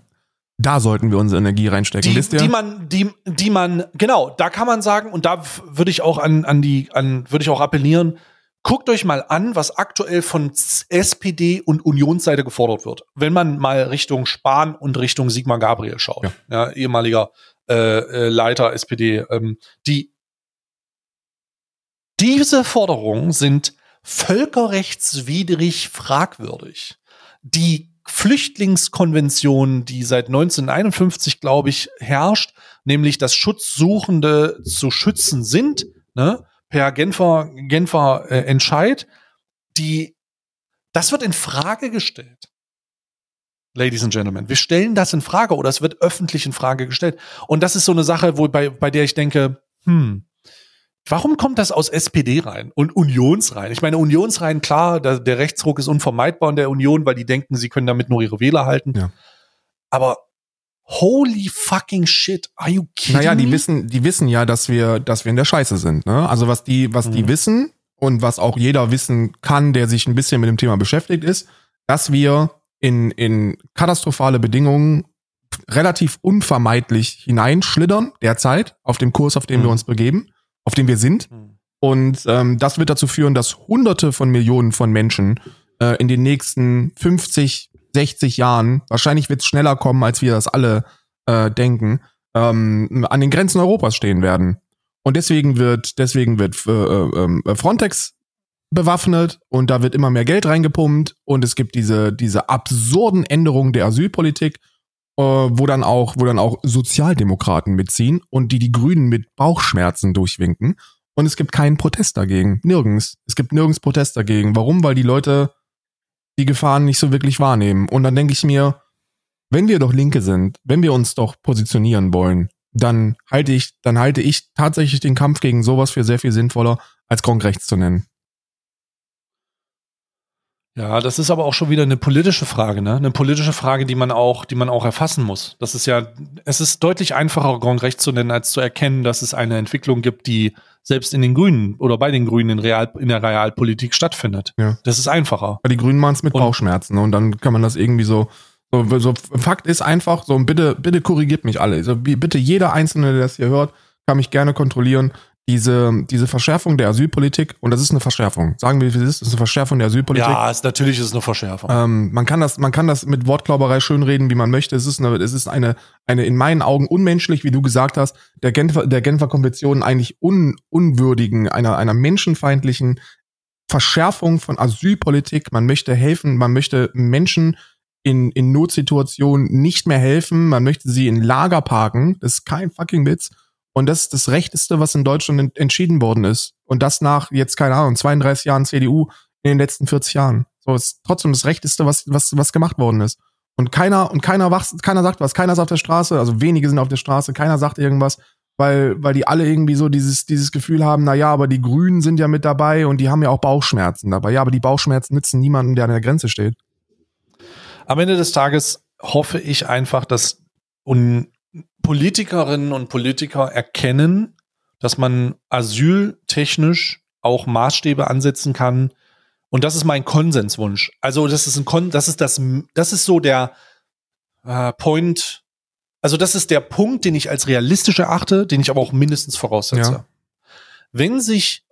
da sollten wir unsere Energie reinstecken. die, wisst ihr? die man, die, die man, genau, da kann man sagen, und da würde ich auch an, an die, an, würde ich auch appellieren, guckt euch mal an, was aktuell von SPD und Unionsseite gefordert wird. Wenn man mal Richtung Spahn und Richtung Sigmar Gabriel schaut, Ja. ja, ehemaliger äh, äh, Leiter SPD, ähm, die diese Forderungen sind völkerrechtswidrig fragwürdig. Die Flüchtlingskonvention, die seit 1951, glaube ich, herrscht, nämlich dass Schutzsuchende zu schützen sind, ne, per Genfer, Genfer äh, Entscheid, die, das wird in Frage gestellt. Ladies and Gentlemen, wir stellen das in Frage oder es wird öffentlich in Frage gestellt. Und das ist so eine Sache, wo bei, bei der ich denke, hm, warum kommt das aus SPD rein und Unions rein? Ich meine, Unions rein, klar, der, der Rechtsruck ist unvermeidbar in der Union, weil die denken, sie können damit nur ihre Wähler halten. Ja. Aber holy fucking shit, are you kidding Naja, die me? wissen, die wissen ja, dass wir, dass wir in der Scheiße sind. Ne? Also was die, was die Mhm. wissen und was auch jeder wissen kann, der sich ein bisschen mit dem Thema beschäftigt, ist, dass wir in, in katastrophale Bedingungen relativ unvermeidlich hineinschlittern derzeit auf dem Kurs, auf dem Mhm. wir uns begeben, auf dem wir sind. Hm. Und ähm, das wird dazu führen, dass Hunderte von Millionen von Menschen äh, in den nächsten 50, 60 Jahren, wahrscheinlich wird es schneller kommen, als wir das alle äh, denken, ähm, an den Grenzen Europas stehen werden. Und deswegen wird, deswegen wird äh, äh, äh, Frontex bewaffnet und da wird immer mehr Geld reingepumpt und es gibt diese, diese absurden Änderungen der Asylpolitik, wo dann auch, wo dann auch Sozialdemokraten mitziehen und die die Grünen mit Bauchschmerzen durchwinken. Und es gibt keinen Protest dagegen. Nirgends. Es gibt nirgends Protest dagegen. Warum? Weil die Leute die Gefahren nicht so wirklich wahrnehmen. Und dann denke ich mir, wenn wir doch Linke sind, wenn wir uns doch positionieren wollen, dann halte ich, dann halte ich tatsächlich den Kampf gegen sowas für sehr viel sinnvoller, als Gronk rechts zu nennen. Ja, das ist aber auch schon wieder eine politische Frage, ne? Eine politische Frage, die man auch, die man auch erfassen muss. Das ist ja, es ist deutlich einfacher, Grand Recht zu nennen, als zu erkennen, dass es eine Entwicklung gibt, die selbst in den Grünen oder bei den Grünen in, Real, in der Realpolitik stattfindet. Ja. Das ist einfacher. Weil die Grünen machen es mit Und- Bauchschmerzen und dann kann man das irgendwie so, so, so Fakt ist einfach, so bitte, bitte korrigiert mich alle. Wie- bitte jeder Einzelne, der das hier hört, kann mich gerne kontrollieren. Diese, diese Verschärfung der Asylpolitik, und das ist eine Verschärfung, sagen wir, wie es ist, das ist eine Verschärfung der Asylpolitik. Ja, es, natürlich ist es eine Verschärfung. Ähm, man kann das, man kann das mit Wortklauberei schönreden, wie man möchte. Es ist eine, es ist eine, eine in meinen Augen unmenschlich, wie du gesagt hast, der Genfer, der Genfer Konvention eigentlich un, unwürdigen, einer, einer menschenfeindlichen Verschärfung von Asylpolitik. Man möchte helfen, man möchte Menschen in, in Notsituationen nicht mehr helfen. Man möchte sie in Lager parken. Das ist kein fucking Witz. Und das ist das Rechteste, was in Deutschland ent- entschieden worden ist. Und das nach jetzt, keine Ahnung, 32 Jahren CDU in den letzten 40 Jahren. So ist trotzdem das Rechteste, was, was, was gemacht worden ist. Und keiner, und keiner wacht, keiner sagt was, keiner ist auf der Straße, also wenige sind auf der Straße, keiner sagt irgendwas, weil, weil die alle irgendwie so dieses, dieses Gefühl haben, na ja, aber die Grünen sind ja mit dabei und die haben ja auch Bauchschmerzen dabei. Ja, aber die Bauchschmerzen nützen niemanden, der an der Grenze steht. Am Ende des Tages hoffe ich einfach, dass un Politikerinnen und Politiker erkennen, dass man asyltechnisch auch Maßstäbe ansetzen kann, Und das ist mein Konsenswunsch. Also das ist ein Kon das ist das das ist so der äh, Point. Also das ist der Punkt, den ich als realistisch erachte, den ich aber auch mindestens voraussetze. Ja. Wenn sich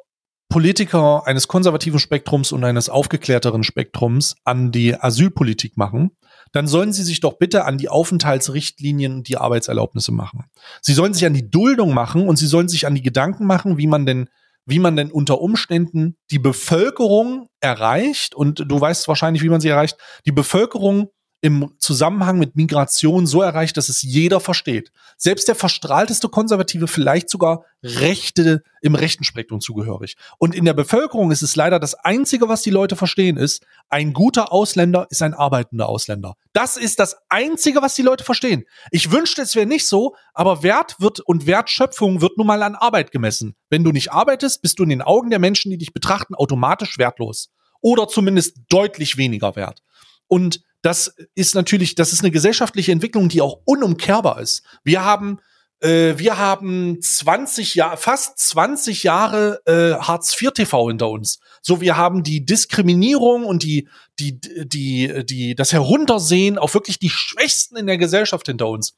Politiker eines konservativen Spektrums und eines aufgeklärteren Spektrums an die Asylpolitik machen, dann sollen sie sich doch bitte an die Aufenthaltsrichtlinien und die Arbeitserlaubnisse machen. Sie sollen sich an die Duldung machen und sie sollen sich an die Gedanken machen, wie man denn wie man denn unter Umständen die Bevölkerung erreicht und du weißt wahrscheinlich, wie man sie erreicht, die Bevölkerung im Zusammenhang mit Migration so erreicht, dass es jeder versteht. Selbst der verstrahlteste Konservative, vielleicht sogar Rechte im rechten Spektrum zugehörig. Und in der Bevölkerung ist es leider das Einzige, was die Leute verstehen, ist, ein guter Ausländer ist ein arbeitender Ausländer. Das ist das Einzige, was die Leute verstehen. Ich wünschte, es wäre nicht so, aber Wert wird und Wertschöpfung wird nun mal an Arbeit gemessen. Wenn du nicht arbeitest, bist du in den Augen der Menschen, die dich betrachten, automatisch wertlos. Oder zumindest deutlich weniger wert. Und das ist natürlich, das ist eine gesellschaftliche Entwicklung, die auch unumkehrbar ist. Wir haben äh, wir haben 20 Jahre, fast 20 Jahre äh, Hartz IV TV hinter uns. So, wir haben die Diskriminierung und die, die, die, die, das Heruntersehen auf wirklich die Schwächsten in der Gesellschaft hinter uns.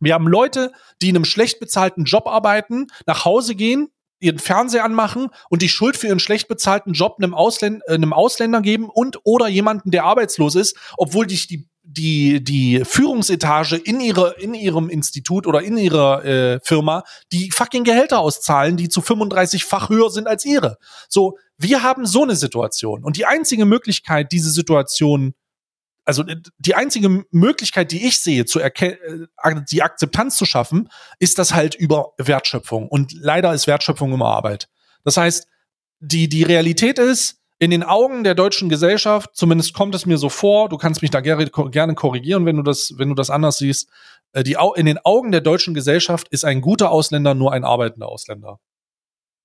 Wir haben Leute, die in einem schlecht bezahlten Job arbeiten, nach Hause gehen, ihren Fernseher anmachen und die Schuld für ihren schlecht bezahlten Job einem, Ausländ äh, einem Ausländer geben und oder jemanden, der arbeitslos ist, obwohl dich die die die Führungsetage in ihre in ihrem Institut oder in ihrer äh, Firma die fucking Gehälter auszahlen, die zu 35-fach höher sind als ihre. So, wir haben so eine Situation und die einzige Möglichkeit, diese Situation also äh, die einzige Möglichkeit, die ich sehe, zu äh, die Akzeptanz zu schaffen, ist das halt über Wertschöpfung. Und leider ist Wertschöpfung immer Arbeit. Das heißt, die, die Realität ist, in den Augen der deutschen Gesellschaft, zumindest kommt es mir so vor, du kannst mich da gerne, gerne korrigieren, wenn du das, wenn du das anders siehst, äh, die, in den Augen der deutschen Gesellschaft ist ein guter Ausländer nur ein arbeitender Ausländer.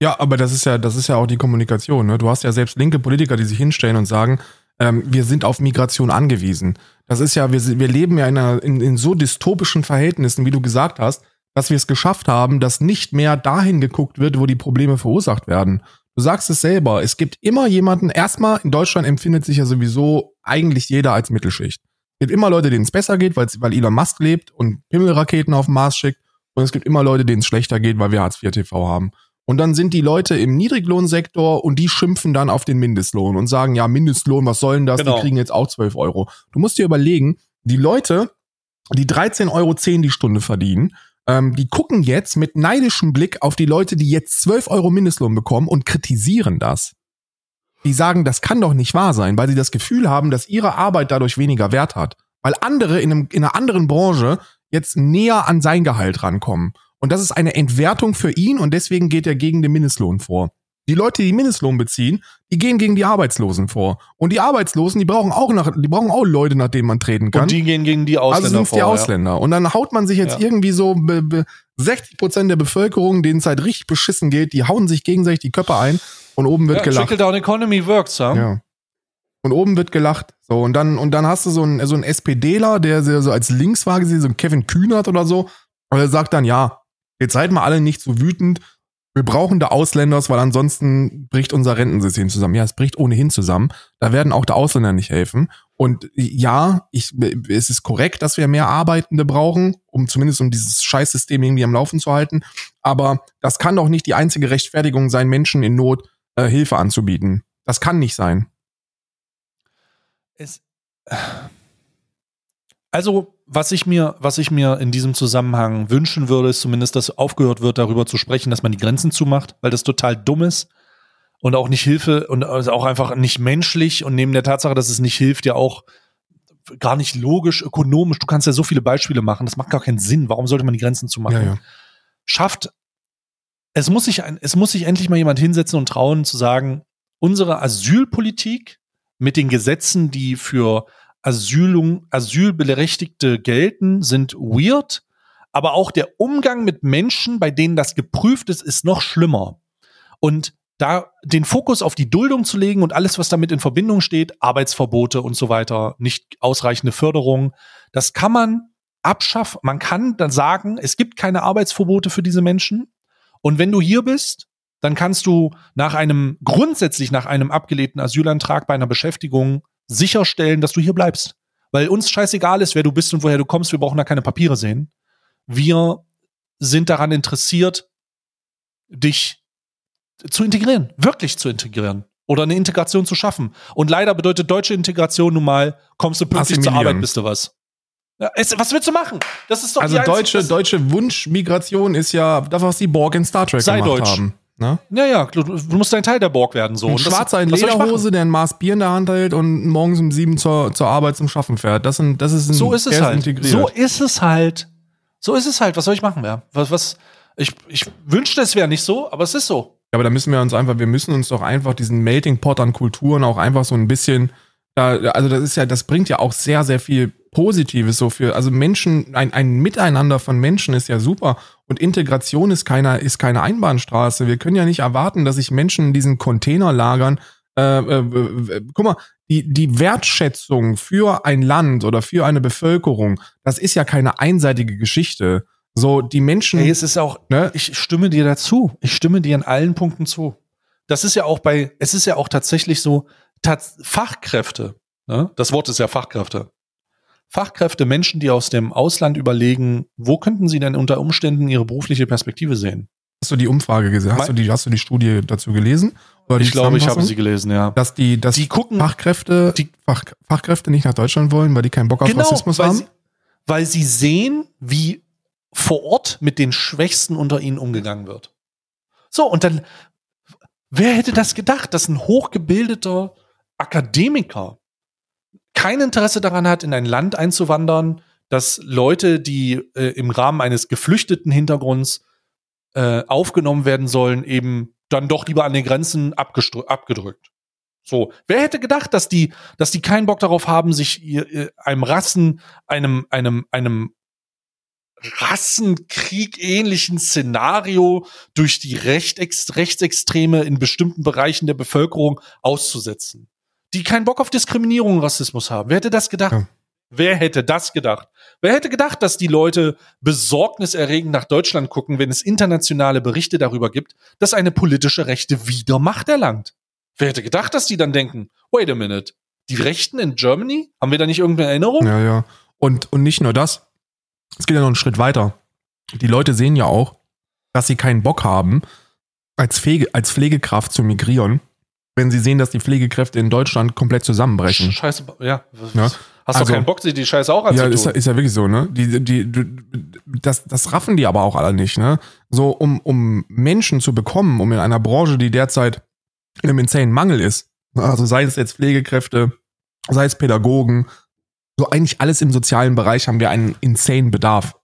Ja, aber das ist ja, das ist ja auch die Kommunikation. Ne? Du hast ja selbst linke Politiker, die sich hinstellen und sagen, ähm, wir sind auf Migration angewiesen. Das ist ja, wir, wir leben ja in, einer, in, in so dystopischen Verhältnissen, wie du gesagt hast, dass wir es geschafft haben, dass nicht mehr dahin geguckt wird, wo die Probleme verursacht werden. Du sagst es selber, es gibt immer jemanden, erstmal in Deutschland empfindet sich ja sowieso eigentlich jeder als Mittelschicht. Es gibt immer Leute, denen es besser geht, weil, weil Elon Musk lebt und Himmelraketen auf den Mars schickt. Und es gibt immer Leute, denen es schlechter geht, weil wir Hartz IV TV haben. Und dann sind die Leute im Niedriglohnsektor und die schimpfen dann auf den Mindestlohn und sagen, ja, Mindestlohn, was soll denn das? Genau. Die kriegen jetzt auch 12 Euro. Du musst dir überlegen, die Leute, die 13,10 Euro die Stunde verdienen, ähm, die gucken jetzt mit neidischem Blick auf die Leute, die jetzt 12 Euro Mindestlohn bekommen und kritisieren das. Die sagen, das kann doch nicht wahr sein, weil sie das Gefühl haben, dass ihre Arbeit dadurch weniger Wert hat. Weil andere in, einem, in einer anderen Branche jetzt näher an sein Gehalt rankommen. Und das ist eine Entwertung für ihn und deswegen geht er gegen den Mindestlohn vor. Die Leute, die Mindestlohn beziehen, die gehen gegen die Arbeitslosen vor. Und die Arbeitslosen, die brauchen auch nach, die brauchen auch Leute, nach denen man treten kann. Und die gehen gegen die Ausländer also sind vor, die Ausländer. Ja. Und dann haut man sich jetzt ja. irgendwie so 60 Prozent der Bevölkerung, denen es halt richtig beschissen geht, die hauen sich gegenseitig die Köpfe ein und oben wird ja, gelacht. Trickle down economy works, ja. ja. Und oben wird gelacht. So, und dann, und dann hast du so einen, so einen SPDler, der so als links war gesehen, so ein Kevin Kühnert oder so. Und er sagt dann, ja, Jetzt seid mal alle nicht so wütend. Wir brauchen da Ausländers, weil ansonsten bricht unser Rentensystem zusammen. Ja, es bricht ohnehin zusammen. Da werden auch der Ausländer nicht helfen. Und ja, ich, es ist korrekt, dass wir mehr Arbeitende brauchen, um zumindest um dieses Scheißsystem irgendwie am Laufen zu halten. Aber das kann doch nicht die einzige Rechtfertigung sein, Menschen in Not äh, Hilfe anzubieten. Das kann nicht sein. Es, also was ich mir, was ich mir in diesem Zusammenhang wünschen würde, ist zumindest, dass aufgehört wird, darüber zu sprechen, dass man die Grenzen zumacht, weil das total dumm ist und auch nicht Hilfe und also auch einfach nicht menschlich und neben der Tatsache, dass es nicht hilft, ja auch gar nicht logisch, ökonomisch. Du kannst ja so viele Beispiele machen, das macht gar keinen Sinn. Warum sollte man die Grenzen zumachen? Ja, ja. Schafft, es muss sich ein, es muss sich endlich mal jemand hinsetzen und trauen zu sagen, unsere Asylpolitik mit den Gesetzen, die für Asylung, Asylberechtigte gelten, sind weird, aber auch der Umgang mit Menschen, bei denen das geprüft ist, ist noch schlimmer. Und da den Fokus auf die Duldung zu legen und alles, was damit in Verbindung steht, Arbeitsverbote und so weiter, nicht ausreichende Förderung, das kann man abschaffen. Man kann dann sagen, es gibt keine Arbeitsverbote für diese Menschen. Und wenn du hier bist, dann kannst du nach einem, grundsätzlich nach einem abgelehnten Asylantrag bei einer Beschäftigung sicherstellen, dass du hier bleibst. Weil uns scheißegal ist, wer du bist und woher du kommst, wir brauchen da keine Papiere sehen. Wir sind daran interessiert, dich zu integrieren, wirklich zu integrieren oder eine Integration zu schaffen. Und leider bedeutet deutsche Integration nun mal, kommst du pünktlich zur Arbeit, bist du was. Ja, es, was willst du machen? Das ist doch Also deutsche, deutsche Wunschmigration ist ja das, was die Borg in Star Trek Sei gemacht deutsch. haben. Ne? Ja, ja, du, du musst ein Teil der Borg werden. So. Ein Schwarzer in? Lederhose, der ein Maß Bier in der Hand hält und morgens um sieben zur, zur Arbeit zum Schaffen fährt. Das, sind, das ist ein, So ist es halt. integriert. So ist es halt. So ist es halt. Was soll ich machen, ja? Was, was, ich, ich wünschte, es wäre nicht so, aber es ist so. Ja, aber da müssen wir uns einfach, wir müssen uns doch einfach diesen Melting Pot an Kulturen auch einfach so ein bisschen, da, also das ist ja, das bringt ja auch sehr, sehr viel Positives so für, also Menschen, ein, ein Miteinander von Menschen ist ja super und Integration ist keine, ist keine Einbahnstraße. Wir können ja nicht erwarten, dass sich Menschen in diesen Containerlagern, äh, äh, äh, guck mal, die, die Wertschätzung für ein Land oder für eine Bevölkerung, das ist ja keine einseitige Geschichte. So, die Menschen, Hey, es ist auch, ne? ich stimme dir dazu. Ich stimme dir in allen Punkten zu. Das ist ja auch bei, es ist ja auch tatsächlich so, tats Fachkräfte, ne? das Wort ist ja Fachkräfte. Fachkräfte, Menschen, die aus dem Ausland überlegen, wo könnten sie denn unter Umständen ihre berufliche Perspektive sehen? Hast du die Umfrage gesehen? Hast du die, hast du die Studie dazu gelesen? Ich glaube, ich habe sie gelesen, ja. Dass die, dass Die gucken, Fachkräfte, die- Fach, Fachkräfte nicht nach Deutschland wollen, weil die keinen Bock auf Rassismus weil haben? sie, weil sie sehen, wie vor Ort mit den Schwächsten unter ihnen umgegangen wird. So, und dann, wer hätte das gedacht, dass ein hochgebildeter Akademiker kein Interesse daran hat, in ein Land einzuwandern, dass Leute, die äh, im Rahmen eines geflüchteten Hintergrunds äh, aufgenommen werden sollen, eben dann doch lieber an den Grenzen abgedrückt. So, wer hätte gedacht, dass die, dass die keinen Bock darauf haben, sich ihr, ihr, einem Rassen, einem, einem, einem Rassenkrieg ähnlichen Szenario durch die Rechtsextreme in bestimmten Bereichen der Bevölkerung auszusetzen. Die keinen Bock auf Diskriminierung und Rassismus haben. Wer hätte das gedacht? Ja. Wer hätte das gedacht? Wer hätte gedacht, dass die Leute besorgniserregend nach Deutschland gucken, wenn es internationale Berichte darüber gibt, dass eine politische Rechte wieder Macht erlangt? Wer hätte gedacht, dass die dann denken, wait a minute, die Rechten in Germany? Haben wir da nicht irgendeine Erinnerung? Ja, ja. Und, und nicht nur das. Es geht ja noch einen Schritt weiter. Die Leute sehen ja auch, dass sie keinen Bock haben, als, Pflege, als Pflegekraft zu migrieren, wenn sie sehen, dass die Pflegekräfte in Deutschland komplett zusammenbrechen. Scheiße, ja. Ja. Hast Also- du keinen Bock, sich die Scheiße auch Ja, anzutun? ist, ja- ist ja wirklich so, ne? Die, die, die, das, das raffen die aber auch alle nicht, ne? So, um, um Menschen zu bekommen, um in einer Branche, die derzeit in einem insane Mangel ist, also sei es jetzt Pflegekräfte, sei es Pädagogen, so eigentlich alles im sozialen Bereich haben wir einen insane Bedarf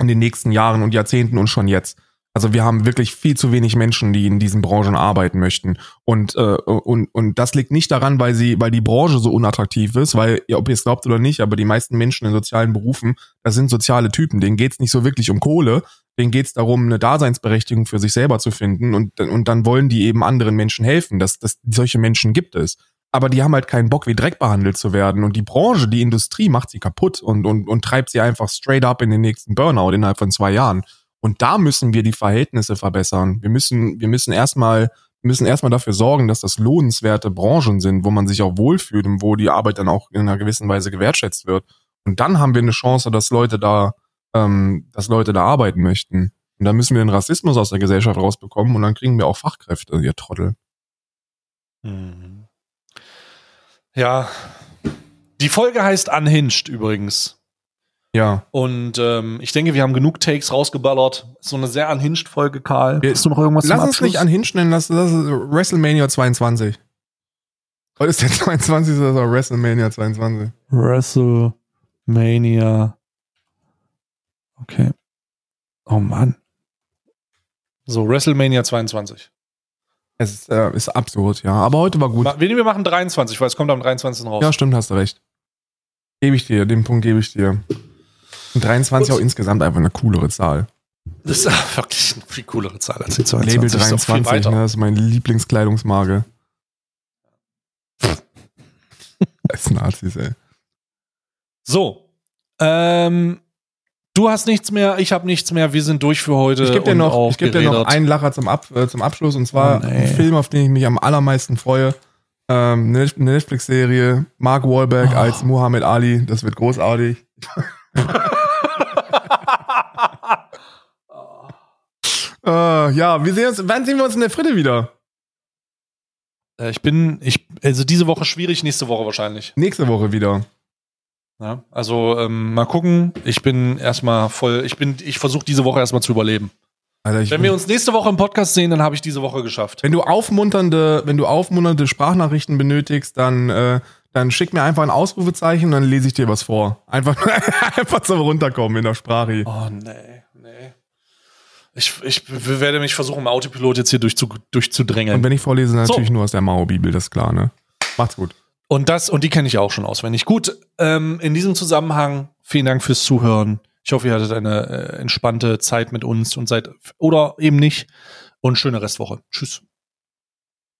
in den nächsten Jahren und Jahrzehnten und schon jetzt. Also wir haben wirklich viel zu wenig Menschen, die in diesen Branchen arbeiten möchten. Und, äh, und, und das liegt nicht daran, weil sie, weil die Branche so unattraktiv ist, weil, ob ihr es glaubt oder nicht, aber die meisten Menschen in sozialen Berufen, das sind soziale Typen, denen geht's nicht so wirklich um Kohle, denen geht's darum, eine Daseinsberechtigung für sich selber zu finden und, und dann wollen die eben anderen Menschen helfen. Das, das, solche Menschen gibt es. Aber die haben halt keinen Bock, wie Dreck behandelt zu werden. Und die Branche, die Industrie macht sie kaputt und, und, und treibt sie einfach straight up in den nächsten Burnout innerhalb von zwei Jahren. Und da müssen wir die Verhältnisse verbessern. Wir müssen, wir müssen erstmal, müssen erstmal dafür sorgen, dass das lohnenswerte Branchen sind, wo man sich auch wohlfühlt und wo die Arbeit dann auch in einer gewissen Weise gewertschätzt wird. Und dann haben wir eine Chance, dass Leute da, ähm, dass Leute da arbeiten möchten. Und dann müssen wir den Rassismus aus der Gesellschaft rausbekommen und dann kriegen wir auch Fachkräfte, ihr Trottel. Mhm. Ja. Die Folge heißt Unhinged übrigens. Ja. Und ähm, ich denke, wir haben genug Takes rausgeballert. So eine sehr unhinged Folge, Karl. Wir- Hast du noch irgendwas Lass zum uns nicht an Hinge nennen, das, das ist WrestleMania 22. Heute ist der 22. Das ist auch WrestleMania 22. WrestleMania. Okay. Oh Mann. So, WrestleMania 22. Es ist, äh, ist absurd, ja. Aber heute war gut. Wir wir machen 23, weil es kommt am 23. raus. Ja, stimmt, hast du recht. Gebe ich dir, den Punkt gebe ich dir. Und 23 Gut. auch insgesamt einfach eine coolere Zahl. Das ist wirklich eine viel coolere Zahl als die 22. Label Das ist 23, ne, das ist meine Lieblingskleidungsmarke. Als Nazis, ey. So. Ähm, Du hast nichts mehr, ich habe nichts mehr, wir sind durch für heute. Ich gebe dir, noch, ich geb dir noch einen Lacher zum, Ab, äh, zum Abschluss und zwar Oh, nee. ein Film, auf den ich mich am allermeisten freue. Ähm, eine eine Netflix-Serie, Mark Wahlberg Oh. als Muhammad Ali, das wird großartig. äh, ja, wir sehen uns, wann sehen wir uns in der Fritte wieder? Äh, Ich bin, ich, also diese Woche schwierig, nächste Woche wahrscheinlich. Nächste Woche wieder. Ja, also ähm, mal gucken. Ich bin erstmal voll, ich bin, ich versuche diese Woche erstmal zu überleben. Alter, Wenn wir uns nächste Woche im Podcast sehen, dann habe ich diese Woche geschafft. wenn du aufmunternde, wenn du aufmunternde Sprachnachrichten benötigst, dann, äh, dann schick mir einfach ein Ausrufezeichen und dann lese ich dir was vor. Einfach, einfach zum Runterkommen in der Sprache. Oh nee, nee. Ich, ich werde mich versuchen, im Autopilot jetzt hier durchzu, durchzudrängeln. Und wenn ich vorlese, dann So. natürlich nur aus der Mao-Bibel, das ist klar, ne? Macht's gut. Und das, und die kenne ich auch schon auswendig. Gut, ähm, in diesem Zusammenhang, vielen Dank fürs Zuhören. Ich hoffe, ihr hattet eine äh, entspannte Zeit mit uns und seid, oder eben nicht. Und schöne Restwoche. Tschüss.